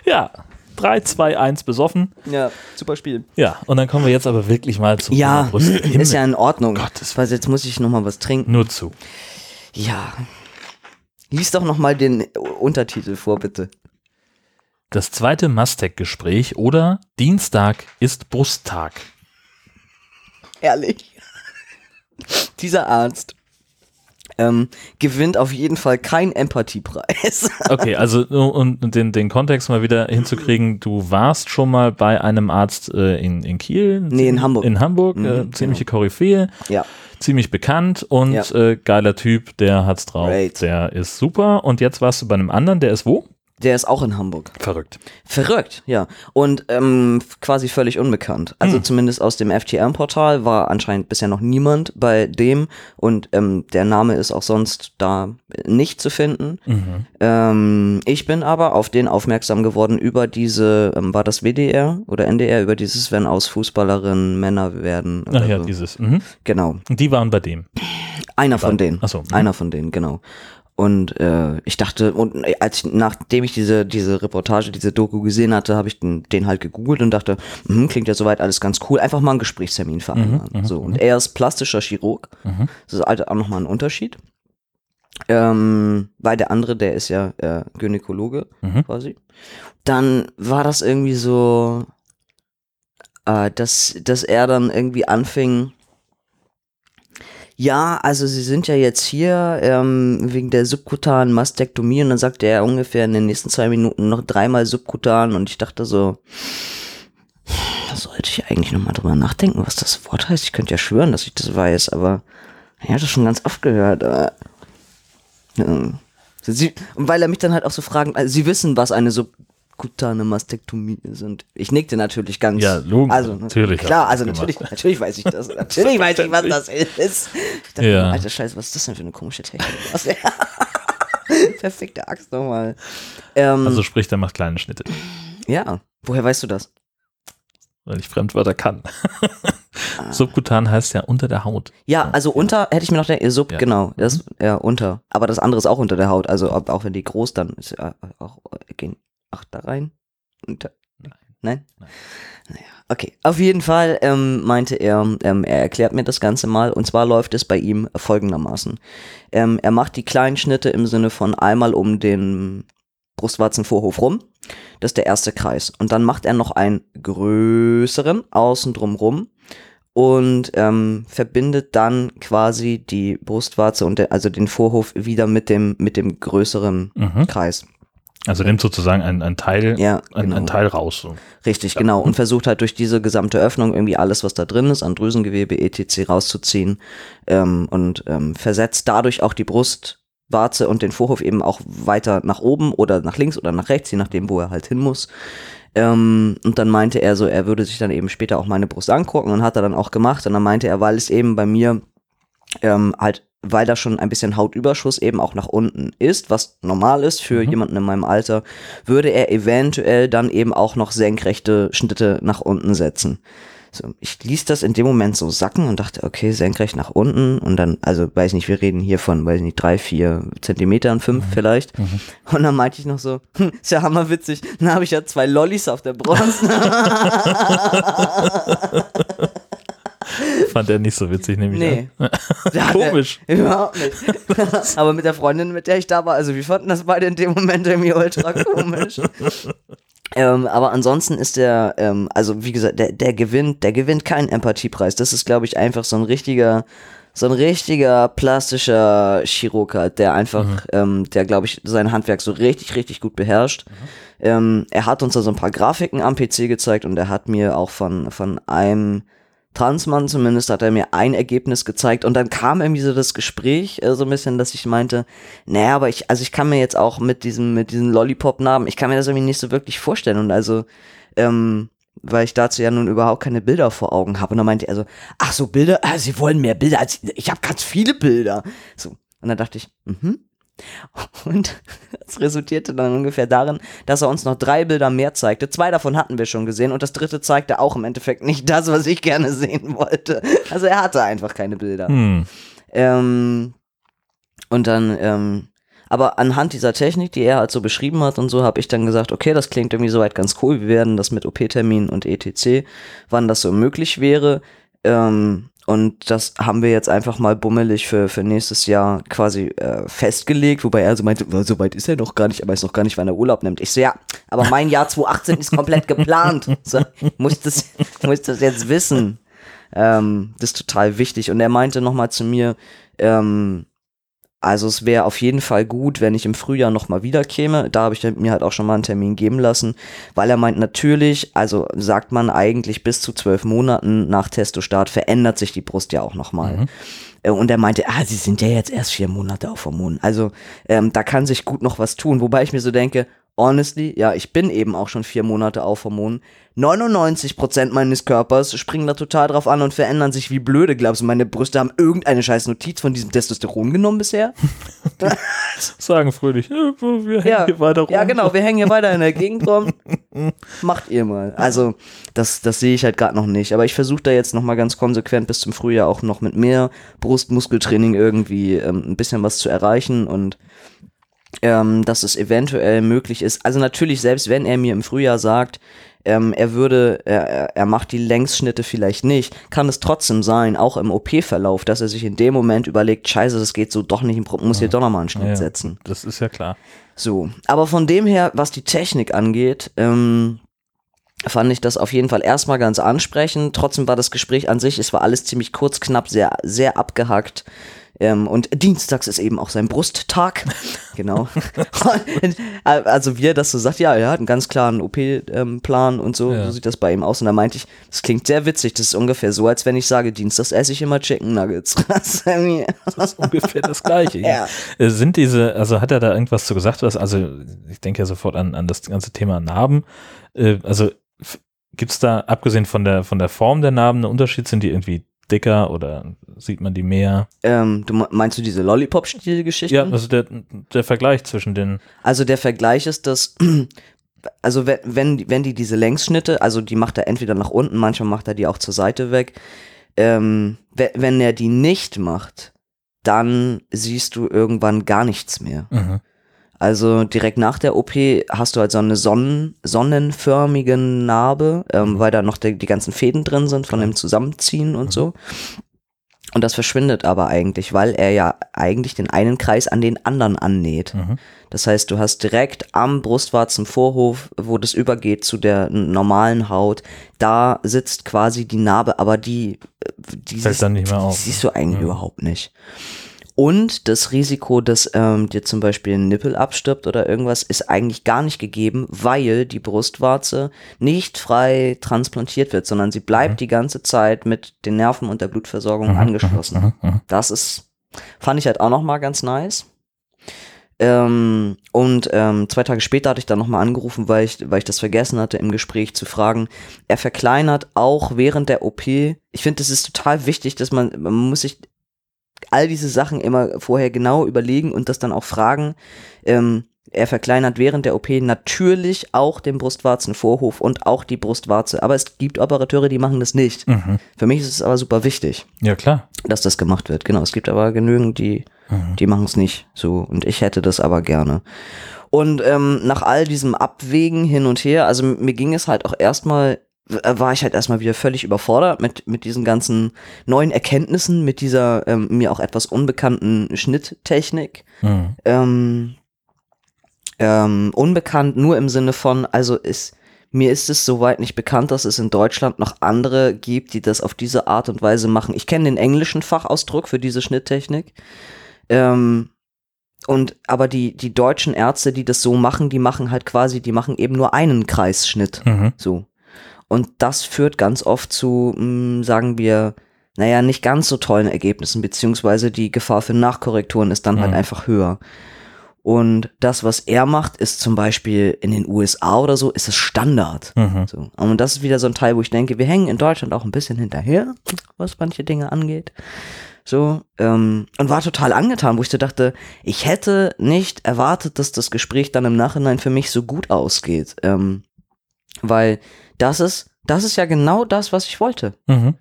Ja, 3, 2, 1 besoffen. ja, super Spiel. Ja, und dann kommen wir jetzt aber wirklich mal zu Ja, ist ja in Ordnung. Gottes Weil jetzt muss ich noch mal was trinken. Nur zu. Ja. Lies doch noch mal den Untertitel vor, bitte. Das zweite Mastec-Gespräch oder Dienstag ist Brusttag. Ehrlich. Dieser Arzt ähm, gewinnt auf jeden Fall keinen Empathiepreis. Okay, also um den, den Kontext mal wieder hinzukriegen, du warst schon mal bei einem Arzt äh, in, in Kiel? Nee, in Hamburg. In Hamburg, äh, Mhm, ziemliche Koryphäe, ja. ziemlich bekannt und Ja. äh, geiler Typ, der hat's drauf, Great. der ist super. Und jetzt warst du bei einem anderen, der ist wo? Der ist auch in Hamburg. Verrückt. Verrückt, ja. Und ähm, quasi völlig unbekannt. Also Hm. zumindest aus dem FTM-Portal war anscheinend bisher noch niemand bei dem. Und ähm, der Name ist auch sonst da nicht zu finden. Mhm. Ähm, ich bin aber auf den aufmerksam geworden über diese, ähm, war das WDR oder NDR, über dieses, wenn aus Fußballerinnen Männer werden. Ach ja, so. dieses. Mhm. Genau. Die waren bei dem. Einer von denen. Ach so, mhm. Einer von denen, genau. Und äh, ich dachte, und äh, als ich, nachdem ich diese, diese Reportage, diese Doku gesehen hatte, habe ich den, den halt gegoogelt und dachte, hm, klingt ja soweit alles ganz cool, einfach mal einen Gesprächstermin vereinbaren. Mhm, so, und er ist plastischer Chirurg. Mhm. Das ist halt auch nochmal ein Unterschied. Ähm, weil der andere, der ist ja äh, Gynäkologe Mhm. quasi. Dann war das irgendwie so, äh, dass, dass er dann irgendwie anfing, ja, also sie sind ja jetzt hier ähm, wegen der subkutanen Mastektomie und dann sagte er ungefähr in den nächsten zwei Minuten noch dreimal subkutan und ich dachte so, da sollte ich eigentlich nochmal drüber nachdenken, was das Wort heißt. Ich könnte ja schwören, dass ich das weiß, aber ich habe das schon ganz oft gehört. Aber, ja. sie, weil er mich dann halt auch so fragen, also sie wissen, was eine subkutane Mastektomie ist und ich nickte natürlich ganz. Ja, logisch, also, natürlich Klar, also natürlich, natürlich weiß ich das. Natürlich weiß ich, was das ist. Ich dachte, Ja. alter Scheiße, was ist das denn für eine komische Technik? Perfekte Axt nochmal. Ähm, Also sprich, der macht kleine Schnitte, ja, woher weißt du das? weil ich Fremdwörter kann. Subkutan heißt ja unter der Haut. Ja, also unter hätte ich mir noch der Sub, Ja. genau, das ja unter. Aber das andere ist auch unter der Haut, also auch wenn die groß dann ist ja auch äh, gehen ach da rein. Unter, Nein. Nein? Nein. Naja, okay. Auf jeden Fall ähm, meinte er, ähm, er erklärt mir das Ganze mal und zwar läuft es bei ihm folgendermaßen. Ähm, er macht die kleinen Schnitte im Sinne von einmal um den Brustwarzenvorhof rum. Das ist der erste Kreis. Und dann macht er noch einen größeren außen drum rum und ähm, verbindet dann quasi die Brustwarze und der, also den Vorhof wieder mit dem, mit dem größeren Mhm. Kreis. Also nimmt sozusagen ein, ein Teil, Ja, genau. ein Teil raus. So. Richtig, genau. Und versucht halt durch diese gesamte Öffnung irgendwie alles, was da drin ist, an Drüsengewebe, etc. rauszuziehen ähm, und ähm, versetzt dadurch auch die Brustwarze und den Vorhof eben auch weiter nach oben oder nach links oder nach rechts, je nachdem, wo er halt hin muss. Ähm, und dann meinte er so, er würde sich dann eben später auch meine Brust angucken und hat er dann auch gemacht. Und dann meinte er, weil es eben bei mir ähm, halt, weil da schon ein bisschen Hautüberschuss eben auch nach unten ist, was normal ist für Mhm. jemanden in meinem Alter, würde er eventuell dann eben auch noch senkrechte Schnitte nach unten setzen. So, ich ließ das in dem Moment so sacken und dachte, okay, senkrecht nach unten und dann, also weiß nicht, wir reden hier von, weiß nicht, drei, vier Zentimetern, fünf vielleicht. Und dann meinte ich noch so, hm, ist ja hammerwitzig, dann habe ich ja zwei Lollis auf der Brust. Fand er nicht so witzig, nehme ich Nee. Komisch. Der, überhaupt nicht. Aber mit der Freundin, mit der ich da war, also wir fanden das beide in dem Moment irgendwie ultra komisch. ähm, aber ansonsten ist der, ähm, also wie gesagt, der, der gewinnt, der gewinnt keinen Empathiepreis. Das ist, glaube ich, einfach so ein richtiger, so ein richtiger plastischer Chirurg halt, der einfach, ähm, der, glaube ich, sein Handwerk so richtig, richtig gut beherrscht. Ähm, er hat uns da so ein paar Grafiken am PC gezeigt und er hat mir auch von, von einem Transmann zumindest hat er mir ein Ergebnis gezeigt und dann kam irgendwie so das Gespräch äh, so ein bisschen, dass ich meinte, naja, aber ich, also ich kann mir jetzt auch mit diesem, mit diesen Lollipop-Namen, ich kann mir das irgendwie nicht so wirklich vorstellen und also, ähm, weil ich dazu ja nun überhaupt keine Bilder vor Augen habe. Und dann meinte er so, ach so Bilder, ah, sie wollen mehr Bilder, als, ich habe ganz viele Bilder, so. Und dann dachte ich, mhm. Und es resultierte dann ungefähr darin, dass er uns noch drei Bilder mehr zeigte. Zwei davon hatten wir schon gesehen und das dritte zeigte auch im Endeffekt nicht das, was ich gerne sehen wollte. Also er hatte einfach keine Bilder. Hm. Ähm, und dann, ähm, aber anhand dieser Technik, die er halt so beschrieben hat und so, habe ich dann gesagt, okay, das klingt irgendwie soweit ganz cool. Wir werden das mit OP-Termin und ETC, wann das so möglich wäre. Ähm, und das haben wir jetzt einfach mal bummelig für, für nächstes Jahr quasi äh, festgelegt, wobei er so meinte, "Well, so weit ist er noch gar nicht, er weiß noch gar nicht, wann er Urlaub nimmt. Ich so, ja, aber mein Jahr 2018 ist komplett geplant. So, muss das, muss das jetzt wissen. Ähm, das ist total wichtig. Und er meinte nochmal zu mir, ähm, also es wäre auf jeden Fall gut, wenn ich im Frühjahr nochmal wiederkäme. Da habe ich mir halt auch schon mal einen Termin geben lassen, weil er meint natürlich, also sagt man eigentlich bis zu zwölf Monaten nach Testostart verändert sich die Brust ja auch nochmal. Äh, Und er meinte, ah, sie sind ja jetzt erst vier Monate auf Hormonen. Also ähm, da kann sich gut noch was tun. Wobei ich mir so denke, honestly, ja, ich bin eben auch schon vier Monate auf Hormonen. 99% meines Körpers springen da total drauf an und verändern sich wie blöde. Glaubst du, meine Brüste haben irgendeine scheiß Notiz von diesem Testosteron genommen bisher? Sagen fröhlich, "Ja, wir hängen Ja, hier weiter rum. ja, genau, wir hängen hier weiter in der Gegend rum. Macht ihr mal. Also, das, das sehe ich halt gerade noch nicht. Aber ich versuche da jetzt nochmal ganz konsequent bis zum Frühjahr auch noch mit mehr Brustmuskeltraining irgendwie ähm, ein bisschen was zu erreichen und ähm, dass es eventuell möglich ist. Also natürlich, selbst wenn er mir im Frühjahr sagt, ähm, er würde, er, er- macht die Längsschnitte vielleicht nicht, kann es trotzdem sein, auch im OP-Verlauf, dass er sich in dem Moment überlegt, scheiße, das geht so doch nicht, ich muss hier doch nochmal einen Schnitt Ja, setzen. Das ist ja klar. So, aber von dem her, was die Technik angeht, ähm, fand ich das auf jeden Fall erstmal ganz ansprechend. Trotzdem war das Gespräch an sich, es war alles ziemlich kurz, knapp, sehr, sehr abgehackt. Ähm, und dienstags ist eben auch sein Brusttag. genau. also wie er das so sagt, ja, er hat einen ganz klaren OP-Plan und so, Ja. so sieht das bei ihm aus. Und da meinte ich, das klingt sehr witzig. Das ist ungefähr so, als wenn ich sage, dienstags esse ich immer Chicken Nuggets. Das ist ungefähr das Gleiche. Ja. Äh, Sind diese, also hat er da irgendwas zu gesagt, was, also ich denke ja sofort an, an das ganze Thema Narben. Äh, Also gibt es da, abgesehen von der, von der Form der Narben, einen Unterschied? Sind die irgendwie dicker oder sieht man die mehr? ähm, du me- meinst du diese Lollipop-Stil-Geschichten? Ja, also der, der Vergleich zwischen den, Also der Vergleich ist, dass, also wenn, wenn, die- wenn die diese Längsschnitte, also die macht er entweder nach unten, manchmal macht er die auch zur Seite weg. Ähm, we- wenn er die nicht macht, dann siehst du irgendwann gar nichts mehr. mhm. Also direkt nach der OP hast du halt so eine Sonnen, sonnenförmige Narbe, ähm, weil da noch die, die ganzen Fäden drin sind von dem Zusammenziehen und so. Und das verschwindet aber eigentlich, weil er ja eigentlich den einen Kreis an den anderen annäht. Mhm. Das heißt, du hast direkt am Brustwarzenvorhof, wo das übergeht zu der normalen Haut, da sitzt quasi die Narbe, aber die, äh, die Fällt siehst- dann nicht mehr auf. siehst du eigentlich Mhm. überhaupt nicht. Und das Risiko, dass ähm, dir zum Beispiel ein Nippel abstirbt oder irgendwas, ist eigentlich gar nicht gegeben, weil die Brustwarze nicht frei transplantiert wird, sondern sie bleibt die ganze Zeit mit den Nerven und der Blutversorgung angeschlossen. Mhm. Mhm. Das ist, fand ich halt auch nochmal ganz nice. Ähm, und ähm, zwei Tage später hatte ich dann nochmal angerufen, weil ich, weil ich das vergessen hatte, im Gespräch zu fragen. Er verkleinert auch während der OP. Ich finde, das ist total wichtig, dass man, man muss sich all diese Sachen immer vorher genau überlegen und das dann auch fragen. Ähm, er verkleinert während der OP natürlich auch den Brustwarzenvorhof und auch die Brustwarze. Aber es gibt Operateure, die machen das nicht. Mhm. Für mich ist es aber super wichtig Ja, klar. dass das gemacht wird. Genau, es gibt aber genügend, die, Mhm. die machen es nicht so. Und ich hätte das aber gerne. Und ähm, nach all diesem Abwägen hin und her, also mir ging es halt auch erstmal, war ich halt erstmal wieder völlig überfordert mit, mit diesen ganzen neuen Erkenntnissen, mit dieser ähm, mir auch etwas unbekannten Schnitttechnik. Mhm. Ähm, ähm, unbekannt nur im Sinne von, also ist, mir ist es soweit nicht bekannt, dass es in Deutschland noch andere gibt, die das auf diese Art und Weise machen. Ich kenne den englischen Fachausdruck für diese Schnitttechnik. Ähm, und aber die, die deutschen Ärzte, die das so machen, die machen halt quasi, die machen eben nur einen Kreisschnitt. Mhm. So. Und das führt ganz oft zu, mh, sagen wir, naja, nicht ganz so tollen Ergebnissen, beziehungsweise die Gefahr für Nachkorrekturen ist dann halt Mhm. einfach höher. Und das, was er macht, ist zum Beispiel in den USA oder so, ist es Standard. Mhm. So. Und das ist wieder so ein Teil, wo ich denke, wir hängen in Deutschland auch ein bisschen hinterher, was manche Dinge angeht. So, ähm, und war total angetan, wo ich so dachte, ich hätte nicht erwartet, dass das Gespräch dann im Nachhinein für mich so gut ausgeht. Ähm, weil das ist, das ist ja genau das, was ich wollte. Mhm.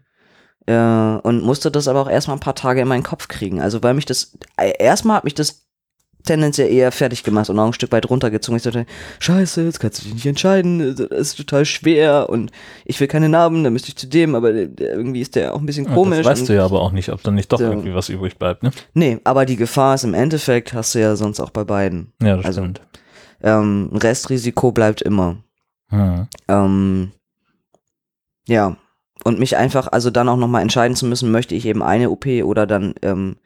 Äh, und musste das aber auch erstmal ein paar Tage in meinen Kopf kriegen. Also, weil mich das, äh, erstmal hat mich das tendenziell eher fertig gemacht und auch ein Stück weit runtergezogen. Ich dachte, scheiße, jetzt kannst du dich nicht entscheiden, das ist total schwer und ich will keine Narben, dann müsste ich zu dem, aber der- irgendwie ist der auch ein bisschen Ja, komisch. das weißt du ja aber auch nicht, ob dann nicht doch So. irgendwie was übrig bleibt, ne? Nee, aber die Gefahr ist im Endeffekt, hast du ja sonst auch bei beiden. Ja, das Also- stimmt. Ähm, Restrisiko bleibt immer. Ähm, ja. Und mich einfach, also dann auch nochmal entscheiden zu müssen, möchte ich eben eine OP oder dann, ähm,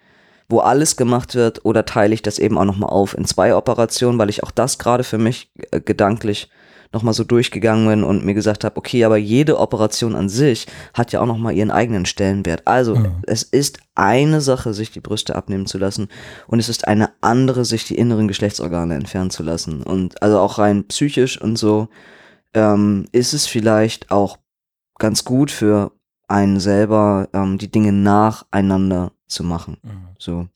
wo alles gemacht wird, oder teile ich das eben auch nochmal auf in zwei Operationen, weil ich auch das gerade für mich äh, gedanklich nochmal so durchgegangen bin und mir gesagt habe, okay, aber jede Operation an sich hat ja auch nochmal ihren eigenen Stellenwert. Also Mhm. es ist eine Sache, sich die Brüste abnehmen zu lassen und es ist eine andere, sich die inneren Geschlechtsorgane entfernen zu lassen. Und also auch rein psychisch und so ähm, ist es vielleicht auch ganz gut für einen selber, ähm, die Dinge nacheinander zu machen. Mhm. So.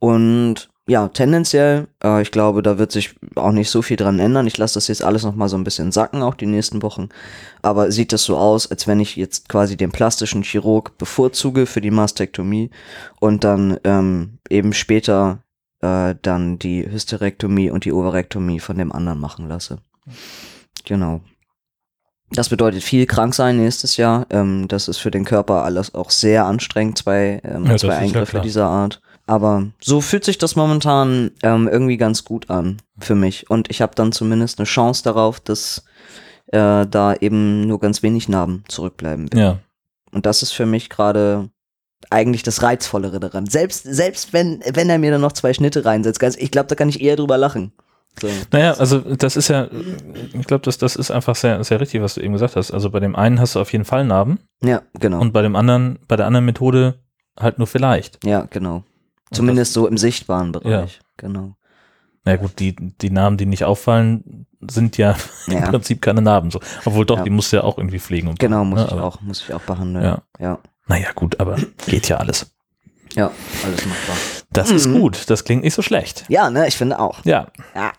Und ja, tendenziell, äh, ich glaube, da wird sich auch nicht so viel dran ändern. Ich lasse das jetzt alles nochmal so ein bisschen sacken, auch die nächsten Wochen. Aber sieht das so aus, als wenn ich jetzt quasi den plastischen Chirurg bevorzuge für die Mastektomie und dann ähm, eben später äh, dann die Hysterektomie und die Ovarektomie von dem anderen machen lasse. Genau. Das bedeutet viel krank sein nächstes Jahr. Ähm, das ist für den Körper alles auch sehr anstrengend, zwei, ähm, Ja, zwei ja Eingriffe klar. dieser Art. Aber so fühlt sich das momentan ähm, irgendwie ganz gut an für mich. Und ich habe dann zumindest eine Chance darauf, dass äh, da eben nur ganz wenig Narben zurückbleiben. Ja. Und das ist für mich gerade eigentlich das Reizvollere daran. Selbst, selbst wenn, wenn er mir dann noch zwei Schnitte reinsetzt, ganz, ich glaube, da kann ich eher drüber lachen. So. Naja, also das ist ja, ich glaube, das, das ist einfach sehr, sehr richtig, was du eben gesagt hast. Also bei dem einen hast du auf jeden Fall Narben Ja, genau. und bei dem anderen, bei der anderen Methode halt nur vielleicht. ja, genau. Zumindest so im sichtbaren Bereich. Genau. Na gut, die, die Narben, die nicht auffallen, sind ja, im Ja, Prinzip keine Narben. So. Obwohl doch, Ja. die musst du ja auch irgendwie pflegen. Und genau, muss ne, ich aber- auch, muss ich auch behandeln. Ja. ja, Naja, gut, aber geht ja alles. ja alles machbar. Das ist Mhm. gut, das klingt nicht so schlecht. Ja, ne, ich finde auch. Ja. Ja.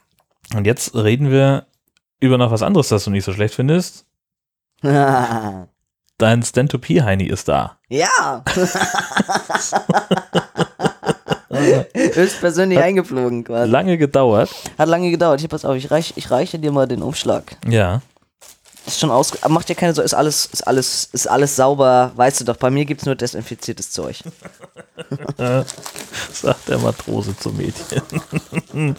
Und jetzt reden wir über noch was anderes, das du nicht so schlecht findest. ja. Dein Stentopie-Heini ist da. Höchstpersönlich eingeflogen quasi. Lange gedauert. Hat lange gedauert. Hier, pass auf, ich, reich, ich reiche dir mal den Umschlag. Ja. Ist schon aus. Mach dir keine Sorge, ist alles, ist alles, ist alles sauber. Weißt du doch, bei mir gibt's nur desinfiziertes Zeug. sagt der Matrose zum Mädchen.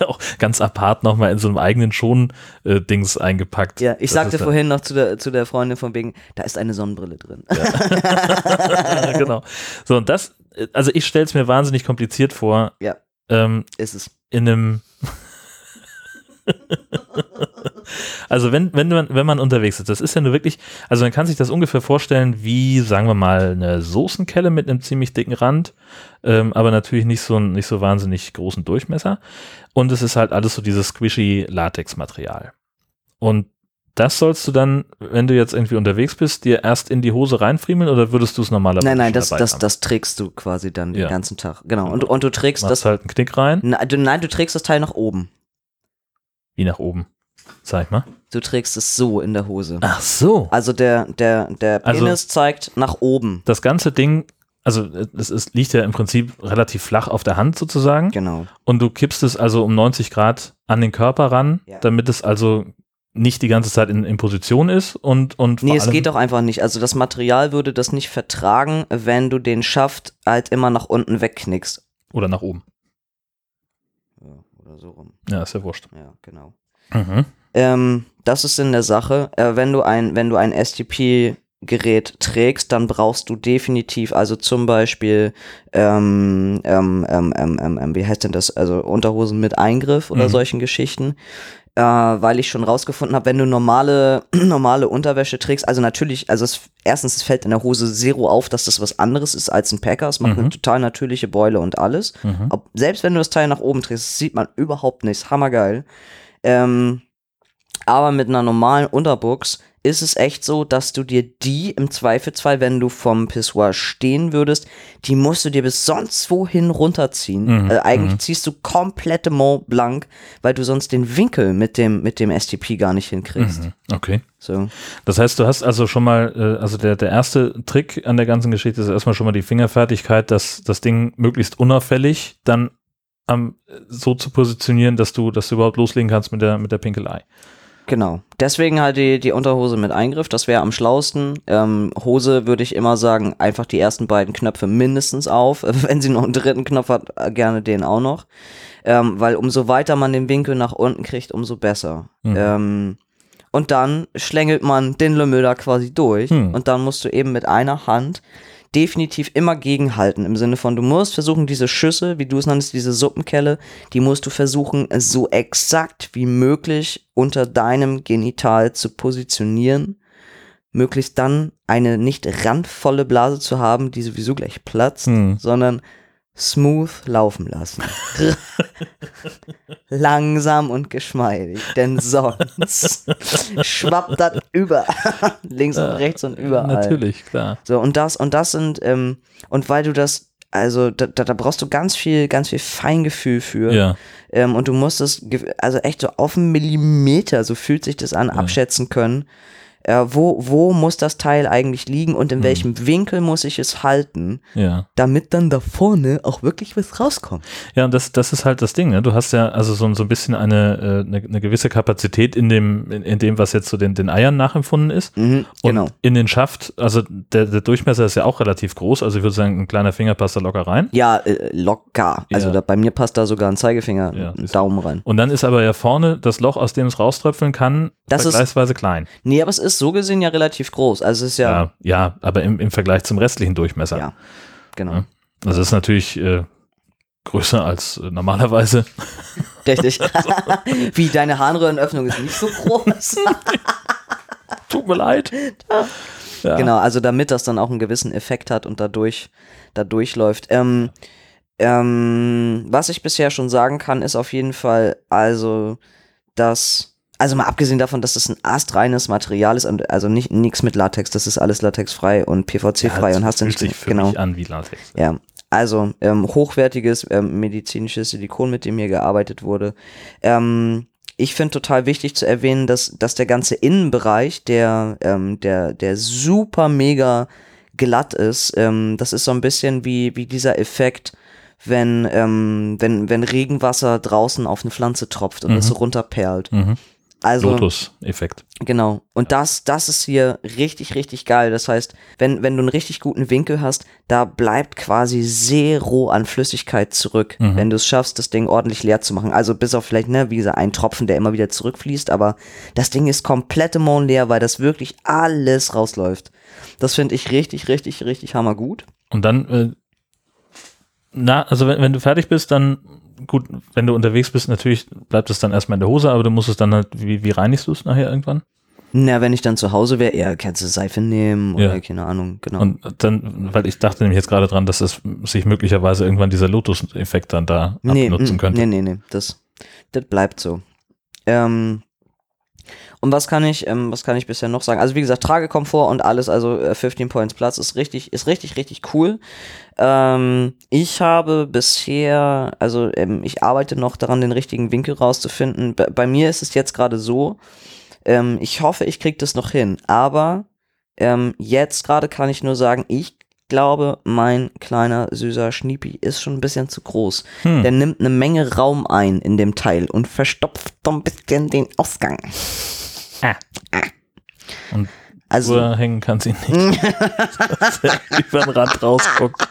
Ja auch ganz apart nochmal in so einem eigenen Schon-Dings eingepackt. Ja, ich Das sagte ja- vorhin noch zu der, zu der Freundin von wegen, da ist eine Sonnenbrille drin. Ja, genau. So, und das, also ich stelle es mir wahnsinnig kompliziert vor, Ja. ähm, ist es. in einem. Also wenn, wenn man, wenn man unterwegs ist, das ist ja nur wirklich, also man kann sich das ungefähr vorstellen wie, sagen wir mal, eine Soßenkelle mit einem ziemlich dicken Rand, ähm, aber natürlich nicht so, nicht so wahnsinnig großen Durchmesser. Und es ist halt alles so dieses squishy Latex-Material. Und das sollst du dann, wenn du jetzt irgendwie unterwegs bist, dir erst in die Hose reinfriemeln oder würdest du es normalerweise Nein, nein, das, das, haben? das trägst du quasi dann den Ja. ganzen Tag. Genau. Und, und du trägst Machst das. halt einen Knick rein, Nein du, nein, du trägst das Teil nach oben. wie nach oben. Zeig mal. Du trägst es so in der Hose. Ach so. Also der, der, der Also- Penis zeigt nach oben. das ganze Ding, also es, es liegt ja im Prinzip relativ flach auf der Hand sozusagen Genau. und du kippst es also um 90 Grad an den Körper ran, Ja. damit es also nicht die ganze Zeit in, in Position ist und und Nee, es geht doch einfach nicht. Also das Material würde das nicht vertragen, wenn du den Schaft halt immer nach unten wegknickst. oder nach oben. Ja, oder so rum. Ja, ist ja wurscht. Ja, genau. Mhm. Ähm, das ist in der Sache. Äh, wenn du ein, wenn du ein STP-Gerät trägst, dann brauchst du definitiv, also zum Beispiel, ähm, ähm, ähm, ähm, ähm, ähm, wie heißt denn das? Also Unterhosen mit Eingriff oder Mhm. solchen Geschichten. Äh, weil ich schon rausgefunden habe, wenn du normale, normale Unterwäsche trägst, also natürlich, also es, erstens, es fällt in der Hose zero auf, dass das was anderes ist als ein Packer. Es macht Mhm. eine total natürliche Beule und alles. Mhm. Ob, selbst wenn du das Teil nach oben trägst, sieht man überhaupt nicht. Ist Hammergeil. Ähm, aber mit einer normalen Unterbuchs ist es echt so, dass du dir die im Zweifelsfall, wenn du vom Pissoir stehen würdest, die musst du dir bis sonst wohin runterziehen. Mhm, Äh, eigentlich mhm. ziehst du komplette Mont Blanc, weil du sonst den Winkel mit dem, mit dem STP gar nicht hinkriegst. Mhm. Okay. So. Das heißt, du hast also schon mal, äh, also der, der erste Trick an der ganzen Geschichte ist erstmal schon mal die Fingerfertigkeit, dass das Ding möglichst unauffällig dann am, so zu positionieren, dass du, dass du überhaupt loslegen kannst mit der, mit der Pinkelei. Genau. Deswegen halt die, die Unterhose mit Eingriff, das wäre am schlausten. Ähm, Hose würde ich immer sagen, einfach die ersten beiden Knöpfe mindestens auf. Wenn sie noch einen dritten Knopf hat, gerne den auch noch. Ähm, weil umso weiter man den Winkel nach unten kriegt, umso besser. Mhm. Ähm, und dann schlängelt man den Lümmel da quasi durch. Hm. Und dann musst du eben mit einer Hand definitiv immer gegenhalten. Im Sinne von, du musst versuchen, diese Schüsse, wie du es nanntest, diese Suppenkelle, die musst du versuchen, so exakt wie möglich unter deinem Genital zu positionieren. Möglichst dann eine nicht randvolle Blase zu haben, die sowieso gleich platzt, Hm. sondern smooth laufen lassen. Langsam und geschmeidig, denn sonst schwappt das über. Links und rechts und überall. Natürlich, klar. So, und das, und das sind, ähm, und weil du das, also da, da, brauchst du ganz viel, ganz viel Feingefühl für. Ja. Ähm, und du musst es, also echt so auf einen Millimeter, so fühlt sich das an, abschätzen können. Äh, wo, wo muss das Teil eigentlich liegen und in Hm. welchem Winkel muss ich es halten, Ja. damit dann da vorne auch wirklich was rauskommt. Ja, und das, das ist halt das Ding, ne? Du hast ja also so, so ein bisschen eine, äh, eine, eine gewisse Kapazität in dem, in, in dem, was jetzt so den, den Eiern nachempfunden ist. Mhm, Und genau. in den Schaft, also der, der Durchmesser ist ja auch relativ groß, also ich würde sagen, ein kleiner Finger passt da locker rein. Ja, äh, locker. Also Ja. da, bei mir passt da sogar ein Zeigefinger, Ja, ein. Daumen rein. Und dann ist aber ja vorne das Loch, aus dem es rauströpfeln kann, Das ist- vergleichsweise klein. Nee, aber es ist so gesehen ja relativ groß. Also es ist ja, Ja, ja, aber im, im Vergleich zum restlichen Durchmesser. ja, genau. Also ist natürlich äh, größer als äh, normalerweise. Richtig. Wie deine Harnröhrenöffnung ist nicht so groß. Tut mir leid. Ja. Genau, also damit das dann auch einen gewissen Effekt hat und dadurch da durchläuft. Ähm, ähm, was ich bisher schon sagen kann, ist auf jeden Fall, also, dass, also mal abgesehen davon, dass es ein astreines Material ist, und also nicht nichts mit Latex, das ist alles latexfrei und PVC-frei Ja, und hast du nicht sich für genau. mich an wie Latex. Ja, also ähm, hochwertiges ähm, medizinisches Silikon, mit dem hier gearbeitet wurde. Ähm, ich finde total wichtig zu erwähnen, dass, dass der ganze Innenbereich, der, ähm, der, der super mega glatt ist, ähm, das ist so ein bisschen wie, wie dieser Effekt, wenn, ähm, wenn, wenn Regenwasser draußen auf eine Pflanze tropft und Mhm. es so runterperlt. Mhm. Also, Lotus-Effekt. Genau. Und das, das ist hier richtig, richtig geil. Das heißt, wenn, wenn du einen richtig guten Winkel hast, da bleibt quasi Zero an Flüssigkeit zurück, Mhm. wenn du es schaffst, das Ding ordentlich leer zu machen. Also bis auf vielleicht, ne, wie gesagt, ein Tropfen, der immer wieder zurückfließt, aber das Ding ist komplett im Mond leer, weil das wirklich alles rausläuft. Das finde ich richtig, richtig, richtig hammergut. Und dann, äh, na, also wenn, wenn du fertig bist, dann gut, wenn du unterwegs bist, natürlich bleibt es dann erstmal in der Hose, aber du musst es dann halt, wie, wie reinigst du es nachher irgendwann? Na, wenn ich dann zu Hause wäre, eher kannst du Seife nehmen oder Ja. keine Ahnung, genau. Und dann, weil ich dachte nämlich jetzt gerade dran, dass es sich möglicherweise irgendwann dieser Lotus-Effekt dann da nee, abnutzen mm, könnte. Nee, nee, nee, das, das bleibt so. Ähm, und was kann ich, ähm, was kann ich bisher noch sagen? Also wie gesagt, Tragekomfort und alles, also äh, 15 Points Platz ist richtig, ist richtig, richtig cool. Ähm, ich habe bisher, also ähm, ich arbeite noch daran, den richtigen Winkel rauszufinden. Bei, bei mir ist es jetzt gerade so, ähm, ich hoffe, ich kriege das noch hin, aber ähm, jetzt gerade kann ich nur sagen, ich glaube, mein kleiner süßer Schniepi ist schon ein bisschen zu groß. Hm. Der nimmt eine Menge Raum ein in dem Teil und verstopft so ein bisschen den Ausgang. Ah. Und Also, hängen kann sie nicht. Dass er über den Rand rausguckt.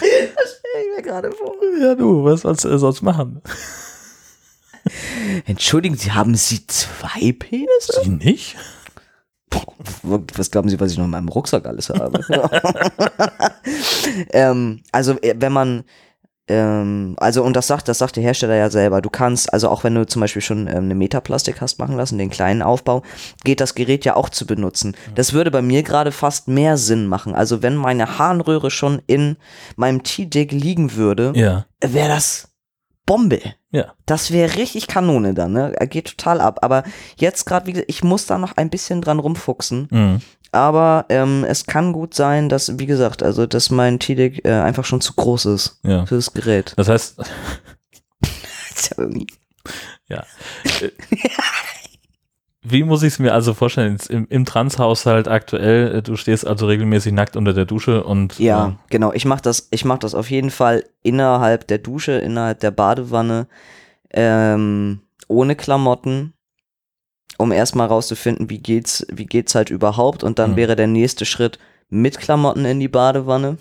Ich mir gerade vor. Ja, du, was sollst du sonst machen? Entschuldigen Sie, haben Sie zwei Penisse? Sie nicht? Was glauben Sie, was ich noch in meinem Rucksack alles habe? ähm, also, äh, wenn man, ähm, also, und das sagt, das sagt der Hersteller ja selber, du kannst, also auch wenn du zum Beispiel schon ähm, eine Metaplastik hast machen lassen, den kleinen Aufbau, geht das Gerät ja auch zu benutzen. Das würde bei mir gerade fast mehr Sinn machen. Also, wenn meine Harnröhre schon in meinem T-Dick liegen würde, Ja. wäre das Bombe. Ja. Das wäre richtig Kanone dann, ne? Er geht total ab. Aber jetzt gerade, wie gesagt, ich muss da noch ein bisschen dran rumfuchsen. Mhm. Aber ähm, es kann gut sein, dass, wie gesagt, also dass mein T-Deck äh, einfach schon zu groß ist Ja. für das Gerät. Das heißt, ja ja. Äh, Wie muss ich es mir also vorstellen? Im, im Transhaushalt aktuell, äh, du stehst also regelmäßig nackt unter der Dusche und Ja, genau. Ich mache das, ich mach das auf jeden Fall innerhalb der Dusche, innerhalb der Badewanne, ähm, ohne Klamotten, um erstmal rauszufinden, wie geht's, wie geht's halt überhaupt. Und dann Mhm. wäre der nächste Schritt mit Klamotten in die Badewanne.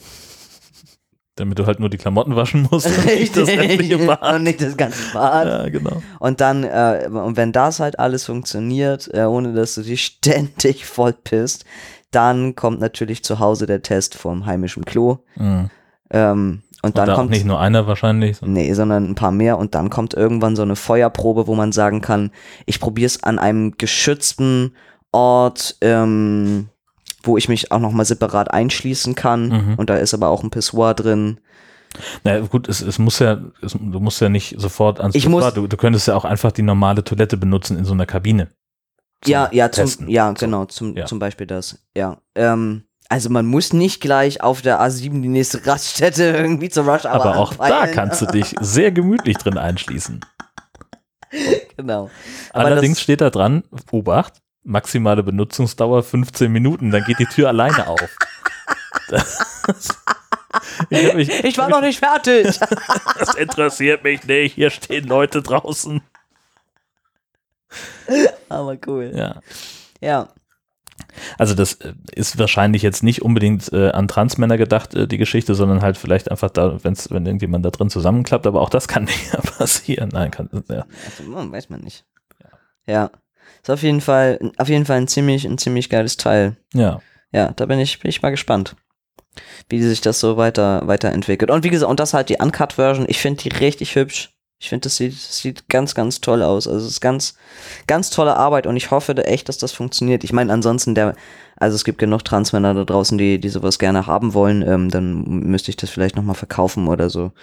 Damit du halt nur die Klamotten waschen musst und nicht das restliche und Bad. nicht das ganze Bad. Ja, genau. Und dann, äh, und wenn das halt alles funktioniert, äh, ohne dass du dich ständig voll pisst, dann kommt natürlich zu Hause der Test vom heimischen Klo. Mhm. Ähm, und Und dann da auch kommt. nicht nur einer wahrscheinlich. sondern- Nee, sondern ein paar mehr und dann kommt irgendwann so eine Feuerprobe, wo man sagen kann, ich probiere es an einem geschützten Ort, ähm, wo ich mich auch nochmal separat einschließen kann. Mhm. Und da ist aber auch ein Pissoir drin. Na gut, es, es muss ja, es, du musst ja nicht sofort ans Ich Pissoir. muss- du, du könntest ja auch einfach die normale Toilette benutzen in so einer Kabine. Ja, ja, zum, ja, So. genau, zum, ja. zum Beispiel das. Ja. Ähm, also man muss nicht gleich auf der A7 die nächste Raststätte irgendwie zur Rush Aber auch da anpeilen. kannst du dich sehr gemütlich drin einschließen. genau. Aber Allerdings steht da dran, Obacht, maximale Benutzungsdauer 15 Minuten, dann geht die Tür alleine auf. Das, ich, mich, Ich war noch nicht fertig. das interessiert mich nicht, hier stehen Leute draußen. Aber cool. Ja. Ja. Also das äh, ist wahrscheinlich jetzt nicht unbedingt äh, an Transmänner gedacht, äh, die Geschichte, sondern halt vielleicht einfach da, wenn's, wenn irgendjemand da drin zusammenklappt, aber auch das kann nicht passieren. Nein, kann, ja. Also, weiß man nicht. Ja. Ist auf jeden Fall, auf jeden Fall ein ziemlich, ein ziemlich geiles Teil. ja. Ja, da bin ich, bin ich mal gespannt, wie sich das so weiter, weiterentwickelt. Und wie gesagt, und das halt die Uncut-Version, ich finde die richtig hübsch. Ich finde, das sieht, das sieht ganz, ganz toll aus. Also es ist ganz, ganz tolle Arbeit und ich hoffe da echt, dass das funktioniert. Ich meine, ansonsten der, also es gibt genug Transmänner da draußen, die, die sowas gerne haben wollen, ähm, dann müsste ich das vielleicht nochmal verkaufen oder so.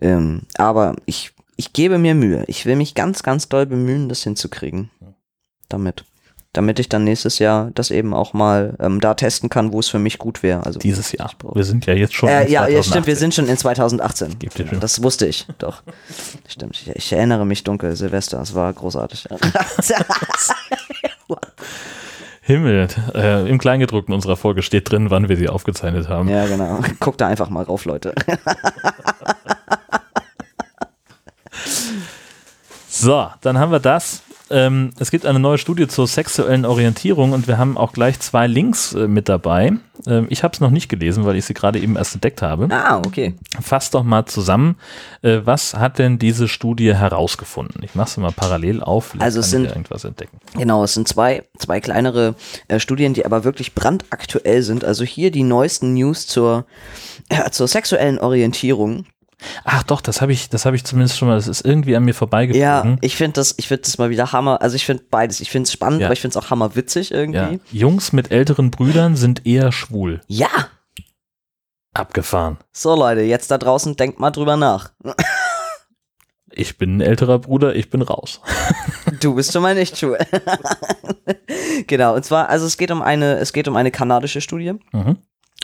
Ähm, aber ich, ich gebe mir Mühe. Ich will mich ganz, ganz doll bemühen, das hinzukriegen. Damit. Damit ich dann nächstes Jahr das eben auch mal ähm, da testen kann, wo es für mich gut wäre. Also Dieses Jahr. Wir sind ja jetzt schon. äh, in ja, ja, 2018. stimmt, wir sind schon in 2018. Gibt ja. Das wusste ich, doch. Stimmt, ich, ich erinnere mich dunkel, Silvester, es war großartig. Himmel. Äh, Im Kleingedruckten unserer Folge steht drin, wann wir sie aufgezeichnet haben. ja, genau. Guckt da einfach mal rauf, Leute. So, dann haben wir das. Ähm, es gibt eine neue Studie zur sexuellen Orientierung und wir haben auch gleich zwei Links äh, mit dabei. Ähm, ich habe es noch nicht gelesen, weil ich sie gerade eben erst entdeckt habe. Ah, okay. Fass doch mal zusammen, äh, was hat denn diese Studie herausgefunden? Ich mache es mal parallel auf, vielleicht Also es sind- irgendwas entdecken. Genau, es sind zwei, zwei kleinere äh, Studien, die aber wirklich brandaktuell sind. Also hier die neuesten News zur, äh, zur sexuellen Orientierung. Ach doch, das habe ich, das habe ich zumindest schon mal, das ist irgendwie an mir Ja, vorbeigeflogen. ich finde das, ich finde das mal wieder Hammer. Also ich finde beides. Ich finde es spannend, Ja. aber ich finde es auch hammerwitzig irgendwie. Ja. Jungs mit älteren Brüdern sind eher schwul. ja. Abgefahren. So Leute, jetzt da draußen denkt mal drüber nach. Ich bin ein älterer Bruder, ich bin raus. Du bist schon mal nicht schwul. genau, und zwar, also es geht um eine, es geht um eine kanadische Studie. Mhm.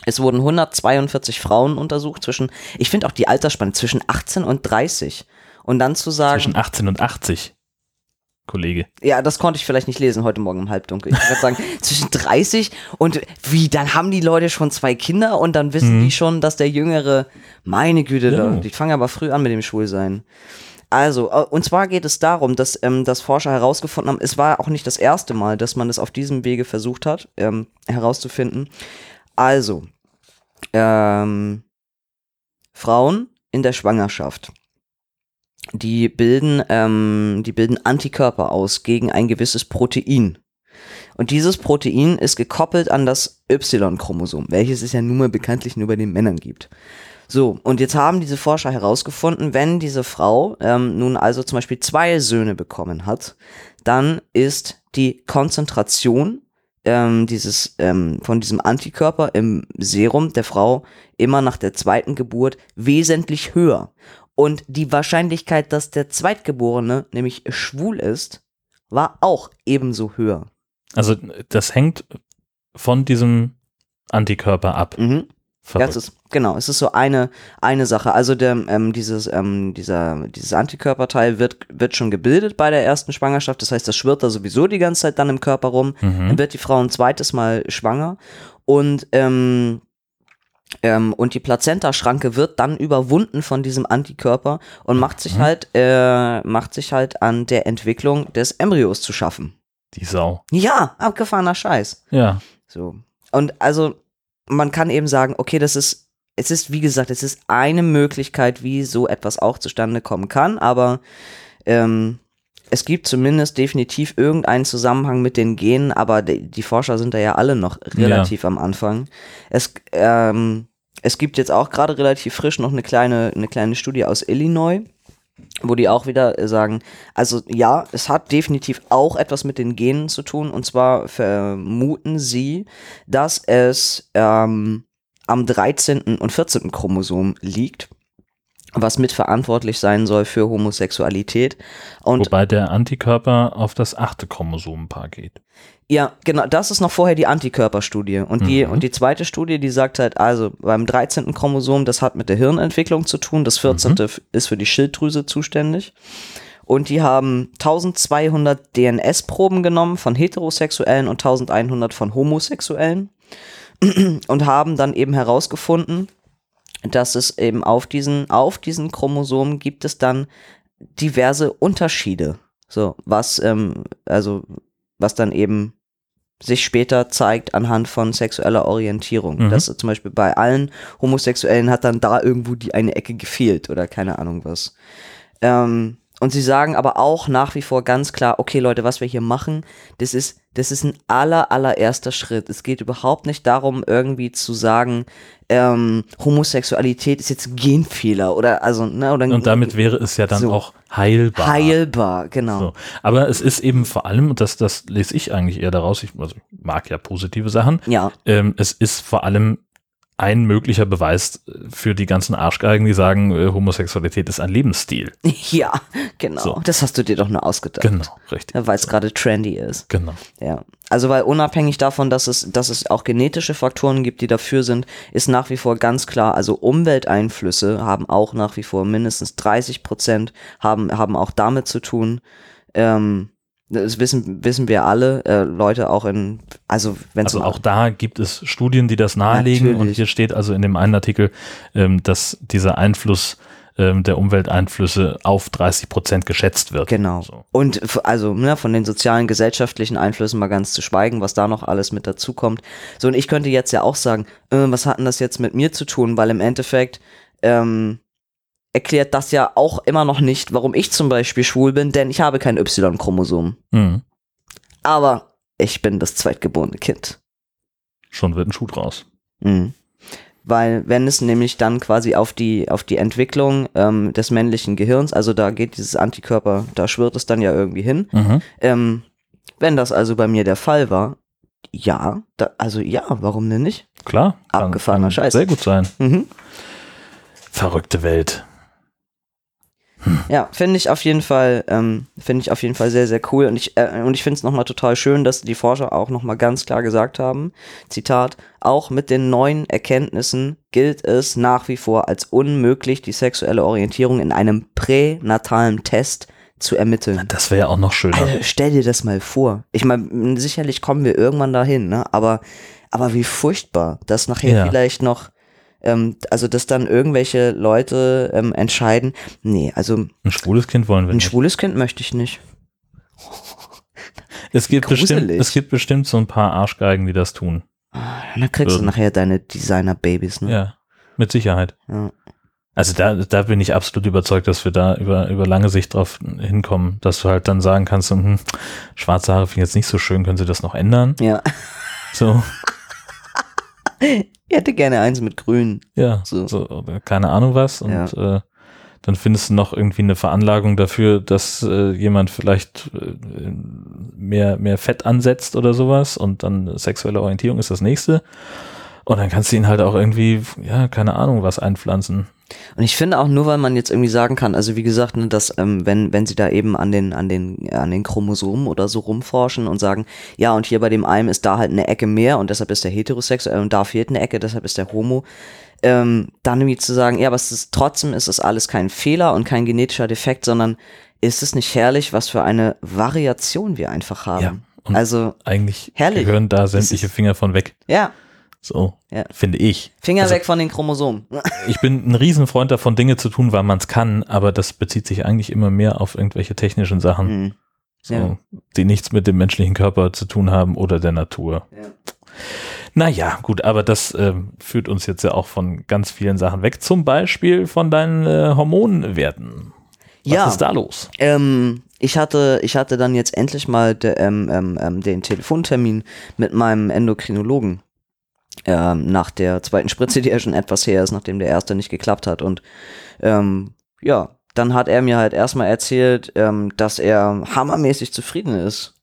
Es wurden 142 Frauen untersucht zwischen, ich finde auch die Altersspanne zwischen 18 und 30. Und dann zu sagen, Zwischen 18 und 80, Kollege. ja, das konnte ich vielleicht nicht lesen heute Morgen im Halbdunkel. Ich würde sagen, zwischen 30 und wie, dann haben die Leute schon zwei Kinder und dann wissen Mhm. die schon, dass der Jüngere, meine Güte, Ja. da, die fangen aber früh an mit dem Schwulsein. Also, äh, und zwar geht es darum, dass, ähm, dass Forscher herausgefunden haben, es war auch nicht das erste Mal, dass man es auf diesem Wege versucht hat, ähm, herauszufinden. Also, ähm, Frauen in der Schwangerschaft, die bilden, ähm, die bilden Antikörper aus gegen ein gewisses Protein. Und dieses Protein ist gekoppelt an das Y-Chromosom, welches es ja nun mal bekanntlich nur bei den Männern gibt. So, und jetzt haben diese Forscher herausgefunden, wenn diese Frau ähm, nun also zum Beispiel zwei Söhne bekommen hat, dann ist die Konzentration ähm, dieses, ähm, von diesem Antikörper im Serum der Frau immer nach der zweiten Geburt wesentlich höher. Und die Wahrscheinlichkeit, dass der Zweitgeborene nämlich schwul ist, war auch ebenso höher. Also das hängt von diesem Antikörper ab. Mhm. Verrückt. Ist, genau, es ist so eine, eine Sache. Also der, ähm, dieses, ähm, dieser, dieses Antikörperteil wird, wird schon gebildet bei der ersten Schwangerschaft. Das heißt, das schwirrt da sowieso die ganze Zeit dann im Körper rum. Mhm. Dann wird die Frau ein zweites Mal schwanger und, ähm, ähm, und die Plazentaschranke wird dann überwunden von diesem Antikörper und macht sich Mhm. halt, äh, macht sich halt an der Entwicklung des Embryos zu schaffen. Die Sau. Ja, abgefahrener Scheiß. Ja. So. Und also, man kann eben sagen, okay, das ist, es ist, wie gesagt, es ist eine Möglichkeit, wie so etwas auch zustande kommen kann, aber ähm, es gibt zumindest definitiv irgendeinen Zusammenhang mit den Genen, aber die, die Forscher sind da ja alle noch relativ am Anfang. Es, ähm, es gibt jetzt auch gerade relativ frisch noch eine kleine, eine kleine Studie aus Illinois, wo die auch wieder äh, sagen, also ja, es hat definitiv auch etwas mit den Genen zu tun. Und zwar vermuten sie, dass es ähm, am 13. und 14. Chromosom liegt, was mitverantwortlich sein soll für Homosexualität. Und Wobei der Antikörper auf das achte Chromosomenpaar geht. ja, genau, das ist noch vorher die Antikörperstudie. Und die, Mhm. und die zweite Studie, die sagt halt, also beim 13. Chromosom, das hat mit der Hirnentwicklung zu tun, das 14. ist für die Schilddrüse zuständig. und die haben 1200 DNS-Proben genommen von Heterosexuellen und 1100 von Homosexuellen und haben dann eben herausgefunden, dass es eben auf diesen, auf diesen Chromosomen gibt es dann diverse Unterschiede. So, was, ähm, also, was dann eben sich später zeigt anhand von sexueller Orientierung. Mhm. Das zum Beispiel bei allen Homosexuellen hat dann da irgendwo die eine Ecke gefehlt oder keine Ahnung was. Ähm, und sie sagen aber auch nach wie vor ganz klar, okay Leute, was wir hier machen, das ist, das ist ein aller, allererster Schritt. Es geht überhaupt nicht darum, irgendwie zu sagen, ähm, Homosexualität ist jetzt ein Genfehler oder also, ne, oder Und damit wäre es ja dann So. auch heilbar. heilbar, genau. So. Aber es ist eben vor allem, und das, das lese ich eigentlich eher daraus, ich, also ich mag ja positive Sachen, Ja, ähm, es ist vor allem ein möglicher Beweis für die ganzen Arschgeigen, die sagen, äh, Homosexualität ist ein Lebensstil. ja, genau. So. Das hast du dir doch nur ausgedacht. Genau, richtig. Weil es gerade trendy ist. Genau. Ja. Also weil unabhängig davon, dass es, dass es auch genetische Faktoren gibt, die dafür sind, ist nach wie vor ganz klar, also Umwelteinflüsse haben auch nach wie vor mindestens 30 Prozent haben, haben auch damit zu tun. Ähm, das wissen, wissen wir alle, äh, Leute auch in, also wenn es Also auch da gibt es Studien, die das nahelegen. Und Natürlich. hier steht also in dem einen Artikel, ähm, dass dieser Einfluss ähm, der Umwelteinflüsse auf 30 Prozent geschätzt wird. Genau. So. Und also ne, von den sozialen, gesellschaftlichen Einflüssen mal ganz zu schweigen, was da noch alles mit dazu kommt. So, und ich könnte jetzt ja auch sagen, äh, was hat denn das jetzt mit mir zu tun? Weil im Endeffekt ähm, erklärt das ja auch immer noch nicht, warum ich zum Beispiel schwul bin, denn ich habe kein Y-Chromosom. Mhm. Aber ich bin das zweitgeborene Kind. Schon wird ein Schuh draus. Mhm. Weil wenn es nämlich dann quasi auf die, auf die Entwicklung ähm, des männlichen Gehirns, also da geht dieses Antikörper, da schwirrt es dann ja irgendwie hin, Mhm. Ähm, wenn das also bei mir der Fall war, ja, da, also ja, warum denn nicht? Klar. Abgefahrener Scheiß. Sehr gut sein. Mhm. Verrückte Welt. Ja, finde ich auf jeden Fall, ähm, finde ich auf jeden Fall sehr, sehr cool. Und ich, äh, und ich finde es nochmal total schön, dass die Forscher auch nochmal ganz klar gesagt haben, Zitat, auch mit den neuen Erkenntnissen gilt es nach wie vor als unmöglich, die sexuelle Orientierung in einem pränatalen Test zu ermitteln. Das wäre ja auch noch schöner. Alter, stell dir das mal vor. Ich meine, sicherlich kommen wir irgendwann dahin, ne? Aber, aber wie furchtbar, dass nachher Ja. vielleicht noch, ähm, also dass dann irgendwelche Leute ähm, entscheiden, nee, also Ein schwules Kind wollen wir ein nicht. schwules Kind möchte ich nicht. Es gibt, bestimmt, es gibt bestimmt so ein paar Arschgeigen, die das tun. Ah, Dann kriegst du Würden. nachher deine Designer-Babys, ne? Ja, mit Sicherheit. Ja. Also da, da bin ich absolut überzeugt, dass wir da über, über lange Sicht drauf hinkommen, dass du halt dann sagen kannst, so, hm, schwarze Haare finde ich jetzt nicht so schön, können sie das noch ändern? ja. So, Ich hätte gerne eins mit Grün. ja, So. so, oder keine Ahnung was. Und äh, dann findest du noch irgendwie eine Veranlagung dafür, dass äh, jemand vielleicht äh, mehr, mehr Fett ansetzt oder sowas und dann sexuelle Orientierung ist das nächste. Und dann kannst du ihn halt auch irgendwie, ja, keine Ahnung, was einpflanzen. Und ich finde auch nur, weil man jetzt irgendwie sagen kann, also wie gesagt, ne, dass ähm, wenn wenn sie da eben an den an den an den Chromosomen oder so rumforschen und sagen, ja und hier bei dem einen ist da halt eine Ecke mehr und deshalb ist der heterosexuell und da fehlt eine Ecke, deshalb ist der Homo. Ähm, dann irgendwie zu sagen, ja, aber es ist trotzdem ist es alles kein Fehler und kein genetischer Defekt, sondern ist es nicht herrlich, was für eine Variation wir einfach haben? Ja, und also Eigentlich Herrlich. gehören da sämtliche Finger von weg. ja, So, Ja. finde ich. Finger Also- weg von den Chromosomen. Ich bin ein Riesenfreund davon, Dinge zu tun, weil man es kann, aber das bezieht sich eigentlich immer mehr auf irgendwelche technischen Sachen, Hm. so, ja. die nichts mit dem menschlichen Körper zu tun haben oder der Natur. Ja. Naja, gut, aber das ähm, führt uns jetzt ja auch von ganz vielen Sachen weg, zum Beispiel von deinen äh, Hormonwerten. Was Ja. ist da los? Ähm, ich hatte, ich hatte dann jetzt endlich mal de, ähm, ähm, ähm, den Telefontermin mit meinem Endokrinologen. Ähm, nach der zweiten Spritze, die ja schon etwas her ist, nachdem der erste nicht geklappt hat. Und ähm, ja, dann hat er mir halt erstmal erzählt, ähm, dass er hammermäßig zufrieden ist.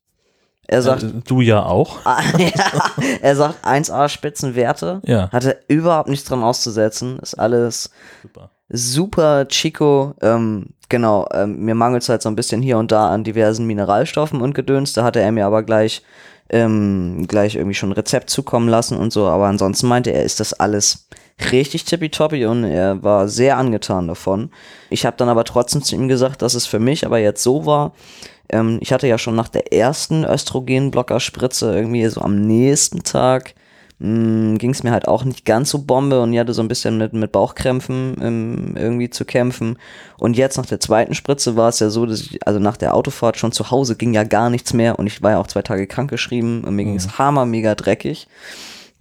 Er sagt, Äh, du ja auch. ah, ja, er sagt 1A Spitzenwerte. Ja. Hatte überhaupt nichts dran auszusetzen. Ist alles Super. super Chico. Ähm, genau, ähm, mir mangelt es halt so ein bisschen hier und da an diversen Mineralstoffen und Gedöns. Da hatte er mir aber gleich, ähm, gleich irgendwie schon ein Rezept zukommen lassen und so. Aber ansonsten meinte er, ist das alles richtig tippitoppi und er war sehr angetan davon. Ich habe dann aber trotzdem zu ihm gesagt, dass es für mich aber jetzt so war, ähm, ich hatte ja schon nach der ersten Östrogenblocker-Spritze irgendwie so am nächsten Tag ging es mir halt auch nicht ganz so Bombe und ich hatte so ein bisschen mit, mit Bauchkrämpfen ähm, irgendwie zu kämpfen. Und jetzt nach der zweiten Spritze war es ja so, dass ich, also nach der Autofahrt schon zu Hause ging ja gar nichts mehr und ich war ja auch zwei Tage krankgeschrieben und mir ging es hammer mega dreckig.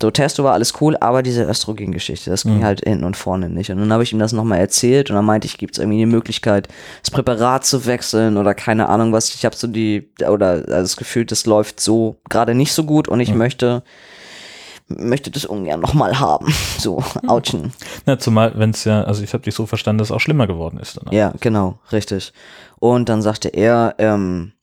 So, Testo war alles cool, aber diese Östrogen-Geschichte, das ging halt hinten und vorne nicht. Und dann habe ich ihm das nochmal erzählt und dann meinte ich, gibt es irgendwie die Möglichkeit, das Präparat zu wechseln oder keine Ahnung was. Ich habe so die, oder also das Gefühl, das läuft so gerade nicht so gut und ich möchte möchte das ungern nochmal haben. So, ouchen. Na, zumal, wenn es ja, also ich habe dich so verstanden, dass es auch schlimmer geworden ist. Danach. Ja, genau, richtig. Und dann sagte er, ähm,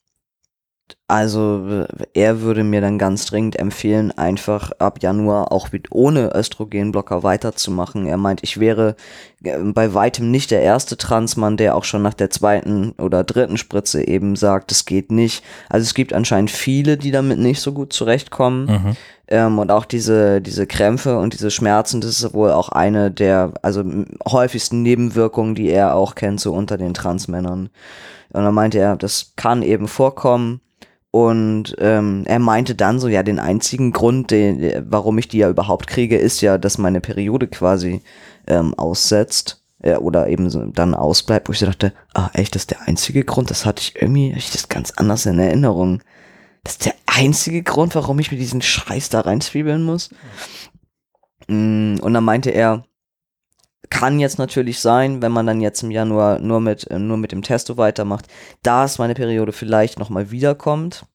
also er würde mir dann ganz dringend empfehlen, einfach ab Januar auch mit ohne Östrogenblocker weiterzumachen. Er meint, ich wäre äh, bei weitem nicht der erste Transmann, der auch schon nach der zweiten oder dritten Spritze eben sagt, es geht nicht. Also es gibt anscheinend viele, die damit nicht so gut zurechtkommen. Mhm. Ähm, und auch diese, diese Krämpfe und diese Schmerzen, das ist wohl auch eine der also häufigsten Nebenwirkungen, die er auch kennt, so unter den Transmännern. Und dann meinte er, das kann eben vorkommen. Und ähm, er meinte dann so, ja, den einzigen Grund, den, warum ich die ja überhaupt kriege, ist ja, dass meine Periode quasi ähm, aussetzt äh, oder eben so dann ausbleibt, wo ich so dachte, ah, echt, das ist der einzige Grund, das hatte ich irgendwie, ich das ganz anders in Erinnerung. Das ist der einzige Grund, warum ich mir diesen Scheiß da reinzwiebeln muss. Mm, Und dann meinte er, kann jetzt natürlich sein, wenn man dann jetzt im Januar nur mit, nur mit dem Testo weitermacht, dass meine Periode vielleicht nochmal wiederkommt.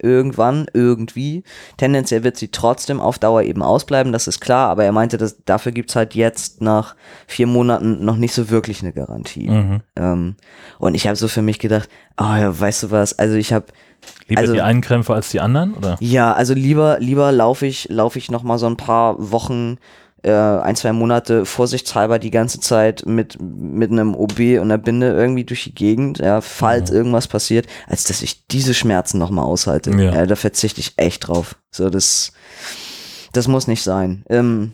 Irgendwann, irgendwie. Tendenziell wird sie trotzdem auf Dauer eben ausbleiben, das ist klar, aber er meinte, dass dafür gibt's halt jetzt nach vier Monaten noch nicht so wirklich eine Garantie. Mhm. Ähm, und ich habe so für mich gedacht, oh ja, weißt du was, also ich habe Lieber Also- die einen Krämpfe als die anderen, oder? ja, also lieber, lieber laufe ich, laufe ich noch mal so ein paar Wochen, äh, ein, zwei Monate vorsichtshalber die ganze Zeit mit, mit einem OB und einer Binde irgendwie durch die Gegend, ja, falls irgendwas passiert, als dass ich diese Schmerzen noch mal aushalte. Ja. Ja. da verzichte ich echt drauf. So, das, das muss nicht sein. Ähm,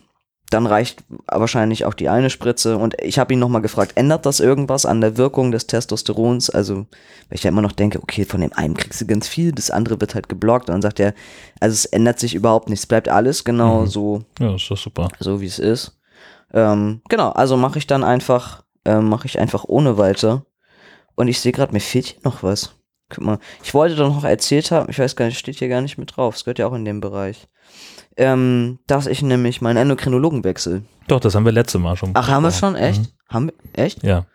dann reicht wahrscheinlich auch die eine Spritze. Und ich habe ihn nochmal gefragt, ändert das irgendwas an der Wirkung des Testosterons? Also, weil ich ja immer noch denke, okay, von dem einen kriegst du ganz viel, das andere wird halt geblockt. Und dann sagt er, also es ändert sich überhaupt nichts, bleibt alles genau Mhm. so, Ja, ist doch super. so wie es ist. Ähm, genau, also mache ich dann einfach, ähm, mache ich einfach ohne weiter. Und ich sehe gerade, mir fehlt hier noch was. Guck mal, ich wollte doch noch erzählt haben, ich weiß gar nicht, steht hier gar nicht mit drauf, es gehört ja auch in dem Bereich. Ähm, dass ich nämlich meinen Endokrinologen wechsle. Doch, das haben wir letzte Mal schon. Ach, haben wir schon? Echt? Mhm. Haben wir? Echt? Ja.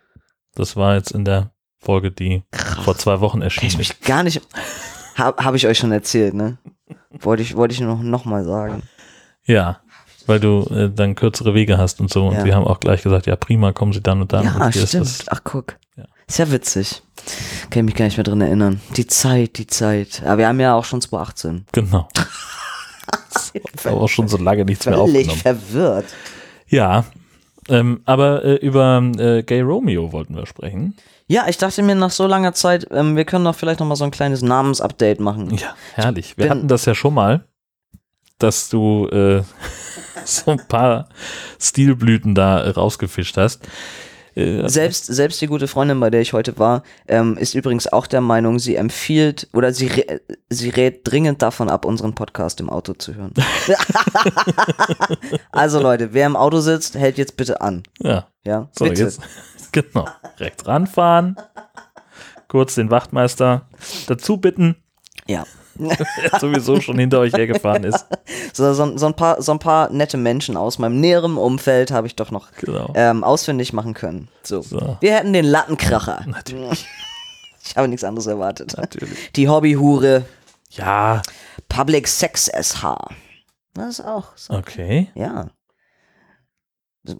Das war jetzt in der Folge, die vor zwei Wochen ich erschienen ist. mich gar nicht. Habe hab ich euch schon erzählt, ne? Wollte ich, wollte ich noch, noch mal sagen. Ja, weil du äh, dann kürzere Wege hast und so. Und Ja. wir haben auch gleich gesagt, ja prima, kommen sie dann und dann. ja, und stimmt. das- Ach, guck. Ja. Ist ja witzig. Kann ich mich gar nicht mehr drin erinnern. Die Zeit, die Zeit. Aber wir haben ja auch schon 2018. Genau. Aber auch schon so lange nichts mehr Völlig aufgenommen. verwirrt. Ja, ähm, aber äh, über äh, Gay Romeo wollten wir sprechen. Ja, ich dachte mir nach so langer Zeit, ähm, wir können doch vielleicht noch mal so ein kleines Namensupdate machen. Ja, herrlich. Wir hatten das ja schon mal, dass du äh, so ein paar Stilblüten da rausgefischt hast. Äh, Selbst, selbst die gute Freundin, bei der ich heute war, ähm, ist übrigens auch der Meinung, sie empfiehlt oder sie, sie rät dringend davon ab, unseren Podcast im Auto zu hören. also Leute, wer im Auto sitzt, hält jetzt bitte an. ja, Ja, so bitte. jetzt. Genau. Rechts ranfahren, kurz den Wachtmeister dazu bitten, Ja. der sowieso schon hinter euch hergefahren ist. So, so, so, ein paar, so ein paar nette Menschen aus meinem näheren Umfeld habe ich doch noch Genau. ähm, ausfindig machen können. So. So. Wir hätten den Lattenkracher. Natürlich, Ich habe nichts anderes erwartet. natürlich. Die Hobbyhure Ja, Public Sex SH. Das ist auch so. okay. Ja.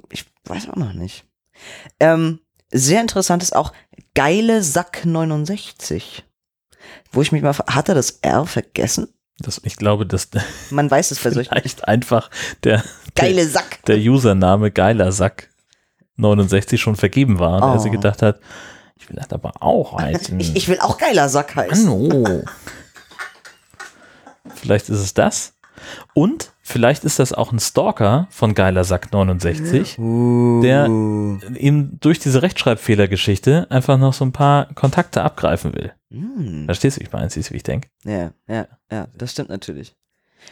Ich weiß auch noch nicht. Ähm, sehr interessant ist auch Geile Sack 69. Wo ich mich mal, hat er das R vergessen? Das, ich glaube, dass Man weiß es bei solchen. vielleicht einfach der, Geile Sack. der Username Geiler Sack 69 schon vergeben war er Oh. sich gedacht hat, ich will das aber auch heißen. Ich, ich will auch geiler Sack heißen. Hallo. Vielleicht ist es das. Und vielleicht ist das auch ein Stalker von Geiler Sack 69, der ihm durch diese Rechtschreibfehlergeschichte einfach noch so ein paar Kontakte abgreifen will. Hm. Verstehst du, wie ich meine, siehst du, wie ich denke? Ja, ja, ja, das stimmt natürlich.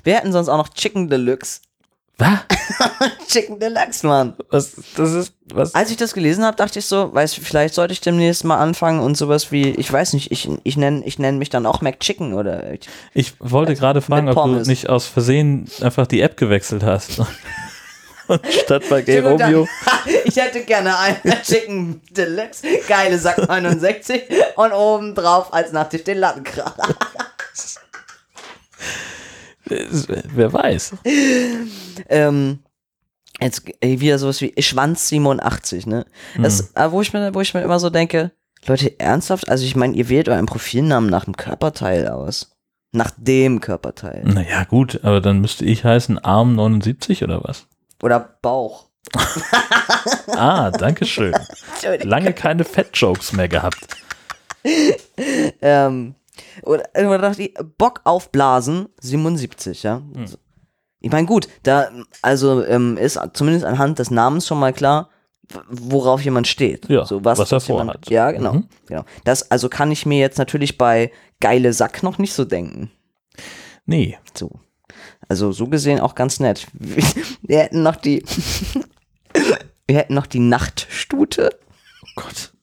Wir hätten sonst auch noch Chicken Deluxe. Was? Chicken Deluxe, Mann. Was? Das ist, was? Als ich das gelesen habe, dachte ich so, weiß, vielleicht sollte ich demnächst mal anfangen und sowas wie, ich weiß nicht, ich, ich nenne ich nenn mich dann auch McChicken oder ich, Ich wollte gerade fragen, ob du nicht aus Versehen einfach die App gewechselt hast. Und statt bei Gay Romeo. Ich hätte gerne einen Chicken Deluxe, geile Sack 69 und oben drauf als Nachtisch den Lattenkracher. Wer weiß. ähm, jetzt wieder sowas wie Schwanz 87, ne? Das, Hm. äh, wo, ich mir, wo ich mir immer so denke, Leute, ernsthaft? Also ich meine, ihr wählt euren Profilnamen nach dem Körperteil aus. Nach dem Körperteil. Naja, gut, aber dann müsste ich heißen Arm 79 oder was? Oder Bauch. Ah, danke schön. Lange keine Fat-Jokes mehr gehabt. Ähm, oder, oder dachte ich, Bock auf Blasen 77, ja. Hm. Ich meine, gut, da, also ähm, ist zumindest anhand des Namens schon mal klar, worauf jemand steht. Ja, so, was, was er vorhat. Ja, genau, Mhm. genau. Das, also kann ich mir jetzt natürlich bei geile Sack noch nicht so denken. Nee. So. Also so gesehen auch ganz nett. Wir hätten noch die, wir hätten noch die Nachtstute. Oh Gott.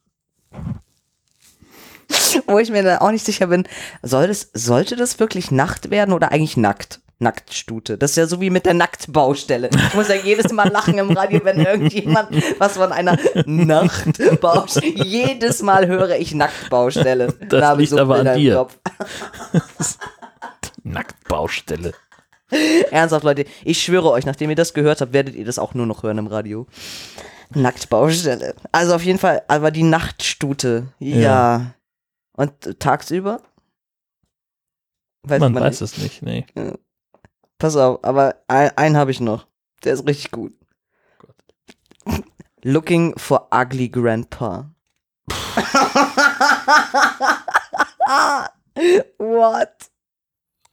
wo ich mir dann auch nicht sicher bin, soll das, sollte das wirklich Nacht werden oder eigentlich nackt? Nacktstute. Das ist ja so wie mit der Nacktbaustelle. Ich muss ja jedes Mal lachen im Radio, wenn irgendjemand was von einer Nachtbaustelle. Jedes Mal höre ich Nacktbaustelle. Das Da habe ich liegt aber an Bilder dir. Kopf. Nacktbaustelle. Ernsthaft, Leute, ich schwöre euch, nachdem ihr das gehört habt, werdet ihr das auch nur noch hören im Radio. Nacktbaustelle. Also auf jeden Fall, aber die Nachtstute. Ja. Ja. Und tagsüber? Weiß Man man weiß nicht. es nicht, nee. Pass auf, aber ein, einen habe ich noch. Der ist richtig gut. Looking for ugly grandpa. What?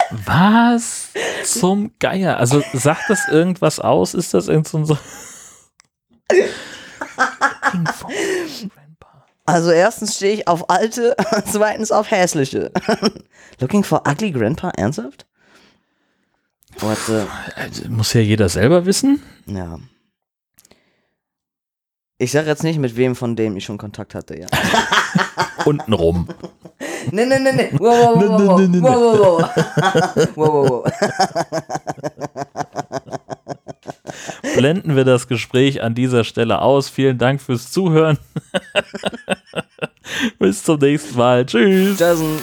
Was zum Geier? Also sagt das irgendwas aus? Ist das irgend so ein so. Also erstens stehe ich auf alte, zweitens auf hässliche. Looking for ugly grandpa, ernsthaft? Warte, Also, muss ja jeder selber wissen. ja. Ich sag jetzt nicht, mit wem von dem ich schon Kontakt hatte, ja. Untenrum. Nee, nee, nee, nee. Wow, wow, wow, wow, wow, wow, wow. wow, wow, wow. Blenden wir das Gespräch an dieser Stelle aus. Vielen Dank fürs Zuhören. Bis zum nächsten Mal. Tschüss. Jason.